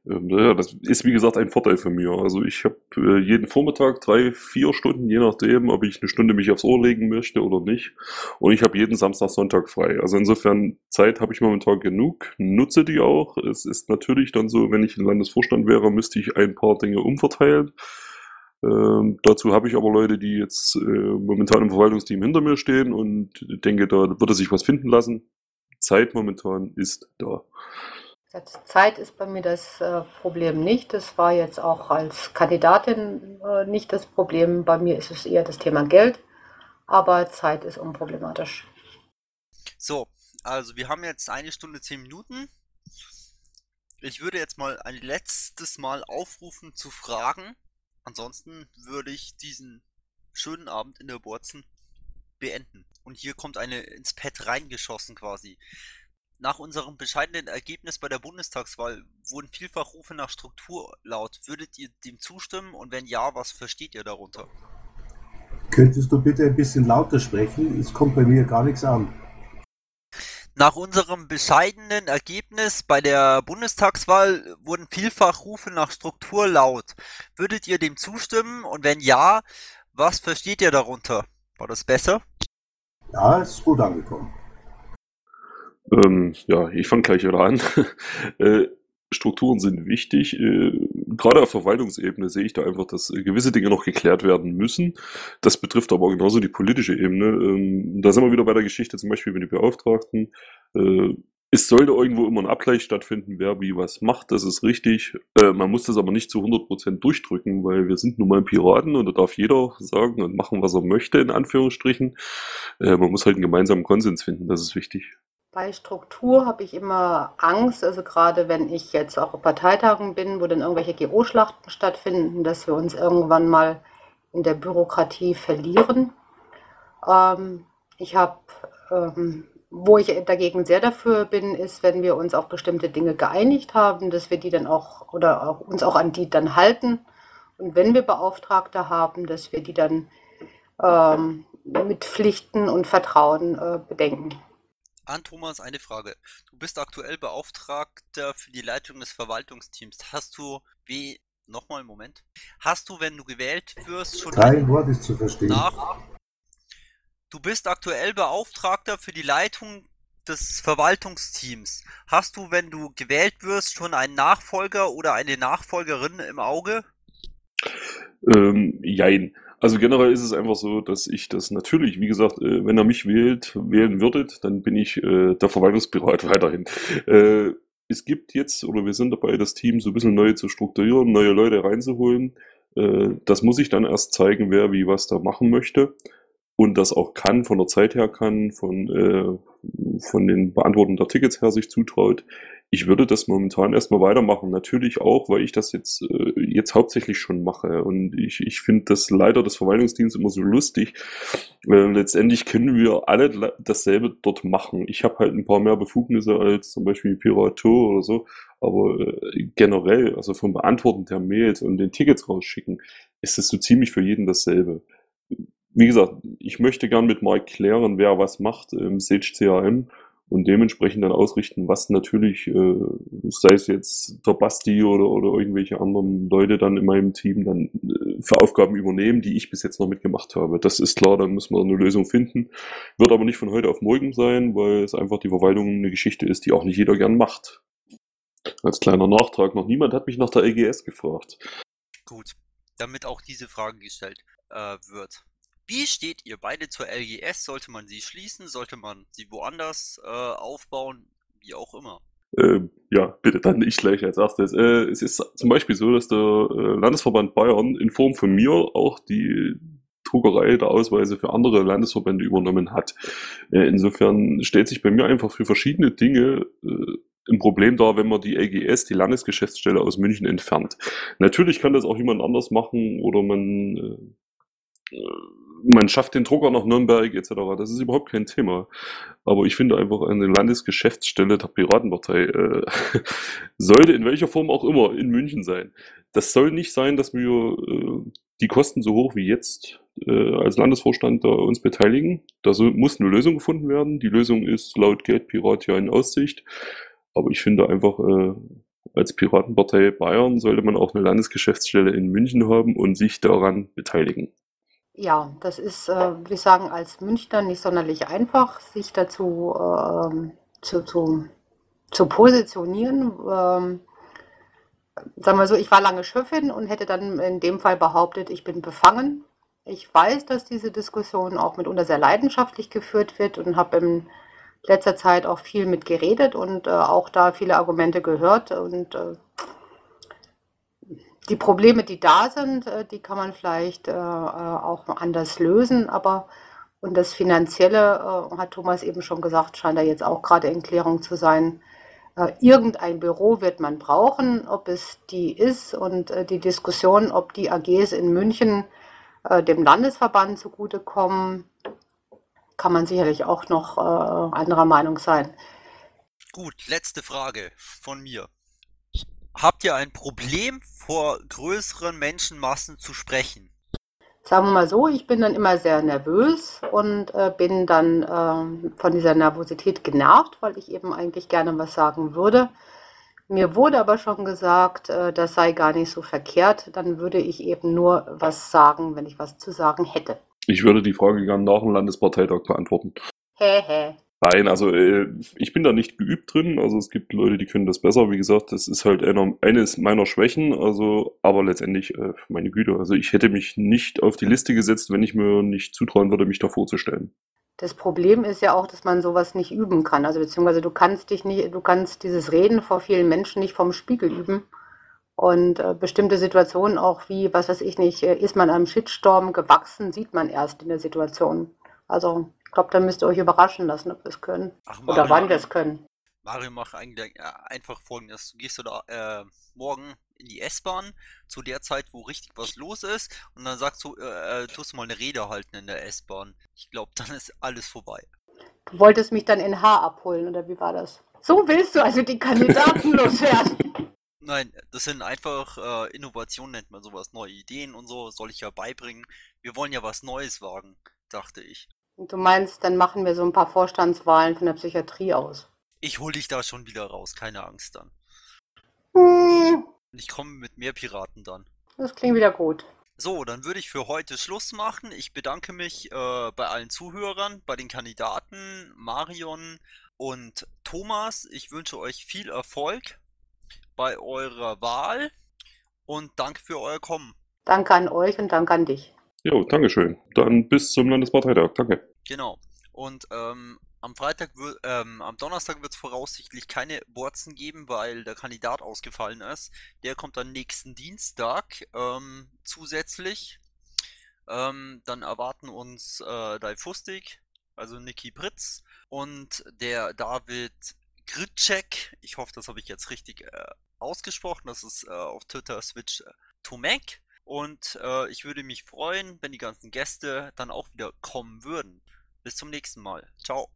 Ähm, das ist wie gesagt ein Vorteil für mich. Also ich habe äh, jeden Vormittag drei, vier Stunden, je nachdem, ob ich eine Stunde mich aufs Ohr legen möchte oder nicht. Und ich habe jeden Samstag, Sonntag frei. Also insofern Zeit habe ich momentan genug, nutze die auch. Es ist natürlich dann so, wenn ich im Landesvorstand wäre, müsste ich ein paar Dinge umverteilen. Ähm, dazu habe ich aber Leute, die jetzt äh, momentan im Verwaltungsteam hinter mir stehen und denke, da würde sich was finden lassen. Zeit momentan ist da. Zeit ist bei mir das äh, Problem nicht. Das war jetzt auch als Kandidatin äh, nicht das Problem. Bei mir ist es eher das Thema Geld, aber Zeit ist unproblematisch. So, also wir haben jetzt eine Stunde zehn Minuten. Ich würde jetzt mal ein letztes Mal aufrufen zu fragen, Ansonsten würde ich diesen schönen Abend in der Borzen beenden. Und hier kommt eine ins Pad reingeschossen quasi. Nach unserem bescheidenen Ergebnis bei der Bundestagswahl wurden vielfach Rufe nach Struktur laut. Würdet ihr dem zustimmen und wenn ja, was versteht ihr darunter? Könntest du bitte ein bisschen lauter sprechen? Es kommt bei mir gar nichts an. Nach unserem bescheidenen Ergebnis bei der Bundestagswahl wurden vielfach Rufe nach Struktur laut. Würdet ihr dem zustimmen? Und wenn ja, was versteht ihr darunter? War das besser? Ja, ist gut angekommen. Ähm, ja, ich fange gleich wieder an. (laughs) äh, Strukturen sind wichtig. Äh, gerade auf Verwaltungsebene sehe ich da einfach, dass äh, gewisse Dinge noch geklärt werden müssen. Das betrifft aber genauso die politische Ebene. Ähm, da sind wir wieder bei der Geschichte, zum Beispiel mit den Beauftragten. Äh, es sollte irgendwo immer ein Abgleich stattfinden, wer wie was macht, das ist richtig. Man muss das aber nicht zu 100% durchdrücken, weil wir sind nun mal Piraten und da darf jeder sagen und machen, was er möchte, in Anführungsstrichen. Man muss halt einen gemeinsamen Konsens finden, das ist wichtig. Bei Struktur habe ich immer Angst, also gerade wenn ich jetzt auch auf Parteitagen bin, wo dann irgendwelche GO-Schlachten stattfinden, dass wir uns irgendwann mal in der Bürokratie verlieren. Ähm, ich habe, ähm, wo ich dagegen sehr dafür bin, ist, wenn wir uns auf bestimmte Dinge geeinigt haben, dass wir die dann auch oder auch, uns auch an die dann halten. Und wenn wir Beauftragte haben, dass wir die dann ähm, mit Pflichten und Vertrauen äh, bedenken. An Thomas eine Frage. Du bist aktuell Beauftragter für die Leitung des Verwaltungsteams. Hast du, wie, nochmal einen Moment. Hast du, wenn du gewählt wirst, schon Kein Wort ist zu verstehen. nach... Du bist aktuell Beauftragter für die Leitung des Verwaltungsteams. Hast du, wenn du gewählt wirst, schon einen Nachfolger oder eine Nachfolgerin im Auge? Ähm, jein. Also generell ist es einfach so, dass ich das natürlich, wie gesagt, äh, wenn er mich wählt, wählen würdet, dann bin ich äh, der Verwaltungspirat (laughs) weiterhin. Äh, es gibt jetzt, oder wir sind dabei, das Team so ein bisschen neu zu strukturieren, neue Leute reinzuholen. Das muss ich dann erst zeigen, wer wie was da machen möchte und das auch kann, von der Zeit her kann, von, von den Beantworten der Tickets her sich zutraut. Ich würde das momentan erstmal weitermachen. Natürlich auch, weil ich das jetzt, äh, jetzt hauptsächlich schon mache. Und ich, ich finde das leider des Verwaltungsdienstes immer so lustig. Äh, letztendlich können wir alle dasselbe dort machen. Ich habe halt ein paar mehr Befugnisse als zum Beispiel Pirato oder so. Aber äh, generell, also vom Beantworten der Mails und den Tickets rausschicken, ist es so ziemlich für jeden dasselbe wie gesagt, ich möchte gern mit Mike klären, wer was macht im Sage CRM und dementsprechend dann ausrichten, was natürlich, äh, sei es jetzt der Basti oder, oder irgendwelche anderen Leute dann in meinem Team dann äh, für Aufgaben übernehmen, die ich bis jetzt noch mitgemacht habe. Das ist klar, dann müssen wir eine Lösung finden. Wird aber nicht von heute auf morgen sein, weil es einfach die Verwaltung eine Geschichte ist, die auch nicht jeder gern macht. Als kleiner Nachtrag, noch niemand hat mich nach der LGS gefragt. Gut, damit auch diese Frage gestellt äh, wird. Wie steht ihr beide zur LGS? Sollte man sie schließen? Sollte man sie woanders äh, aufbauen? Wie auch immer. Ähm, ja, bitte, dann ich gleich als erstes. Äh, es ist zum Beispiel so, dass der äh, Landesverband Bayern in Form von mir auch die Druckerei der Ausweise für andere Landesverbände übernommen hat. Äh, insofern stellt sich bei mir einfach für verschiedene Dinge äh, ein Problem dar, wenn man die LGS, die Landesgeschäftsstelle aus München entfernt. Natürlich kann das auch jemand anders machen oder man äh, man schafft den Drucker nach Nürnberg etc. Das ist überhaupt kein Thema. Aber ich finde einfach eine Landesgeschäftsstelle der Piratenpartei äh, (laughs) sollte in welcher Form auch immer in München sein. Das soll nicht sein, dass wir äh, die Kosten so hoch wie jetzt äh, als Landesvorstand da uns beteiligen. Da so, muss eine Lösung gefunden werden. Die Lösung ist laut Geldpirat ja in Aussicht. Aber ich finde einfach, äh, als Piratenpartei Bayern sollte man auch eine Landesgeschäftsstelle in München haben und sich daran beteiligen. Ja, das ist, äh, ich sagen, als Münchner nicht sonderlich einfach, sich dazu ähm, zu, zu, zu positionieren. Ähm, sagen wir so, ich war lange Schöffin und hätte dann in dem Fall behauptet, ich bin befangen. Ich weiß, dass diese Diskussion auch mitunter sehr leidenschaftlich geführt wird und habe in letzter Zeit auch viel mit geredet und äh, auch da viele Argumente gehört und äh, die Probleme, die da sind, äh, die kann man vielleicht äh, äh, auch anders lösen, aber und das Finanzielle, hat Thomas eben schon gesagt, scheint da jetzt auch gerade in Klärung zu sein. irgendein Büro wird man brauchen, ob es die ist und die Diskussion, ob die AGs in München dem Landesverband zugutekommen, kann man sicherlich auch noch anderer Meinung sein. Gut, letzte Frage von mir. Habt ihr ein Problem, vor größeren Menschenmassen zu sprechen? Sagen wir mal so, ich bin dann immer sehr nervös und äh, bin dann äh, von dieser Nervosität genervt, weil ich eben eigentlich gerne was sagen würde. Mir wurde aber schon gesagt, äh, das sei gar nicht so verkehrt. Dann würde ich eben nur was sagen, wenn ich was zu sagen hätte. Ich würde die Frage gerne nach dem Landesparteitag beantworten. Hä, hä. Nein, also äh, ich bin da nicht geübt drin. Also es gibt Leute, die können das besser. Wie gesagt, das ist halt einer, eines meiner Schwächen. Also, aber letztendlich, äh, meine Güte, also ich hätte mich nicht auf die Liste gesetzt, wenn ich mir nicht zutrauen würde, mich da vorzustellen. Das Problem ist ja auch, dass man sowas nicht üben kann. Also beziehungsweise du kannst dich nicht, du kannst dieses Reden vor vielen Menschen nicht vom Spiegel üben. Und äh, bestimmte Situationen auch wie, was weiß ich nicht, äh, ist man einem Shitstorm gewachsen, sieht man erst in der Situation. Also glaube, da müsst ihr euch überraschen lassen, ob wir es können. Ach, Oder wann wir es können. Mario, mach eigentlich äh, einfach folgendes. Du gehst da äh, morgen in die S-Bahn zu der Zeit, wo richtig was los ist und dann sagst du, äh, äh tust du mal eine Rede halten in der S-Bahn. Ich glaube, dann ist alles vorbei. Du wolltest mich dann in H abholen, oder wie war das? So willst du also die Kandidaten (laughs) loswerden? Nein, das sind einfach äh, Innovationen, nennt man sowas, neue Ideen und so, soll ich ja beibringen. Wir wollen ja was Neues wagen, dachte ich. Und du meinst, dann machen wir so ein paar Vorstandswahlen von der Psychiatrie aus. Ich hol dich da schon wieder raus, keine Angst dann. Hm, ich komme mit mehr Piraten dann. das klingt wieder gut. So, dann würde ich für heute Schluss machen. Ich bedanke mich äh, bei allen Zuhörern, bei den Kandidaten Marion und Thomas. Ich wünsche euch viel Erfolg bei eurer Wahl und danke für euer Kommen. Danke an euch und danke an dich. Jo, Dankeschön. Dann bis zum Landesparteitag. Danke. Genau. Und ähm, am Freitag, ähm, am Donnerstag wird es voraussichtlich keine Borzen geben, weil der Kandidat ausgefallen ist. Der kommt dann nächsten Dienstag ähm, zusätzlich. Ähm, dann erwarten uns äh, Dai Fustig, also Niki Pritz und der David Gritschek. Ich hoffe, das habe ich jetzt richtig äh, ausgesprochen. Das ist äh, auf Twitter Switch äh, Tomek. Und äh, ich würde mich freuen, wenn die ganzen Gäste dann auch wieder kommen würden. Bis zum nächsten Mal. Ciao.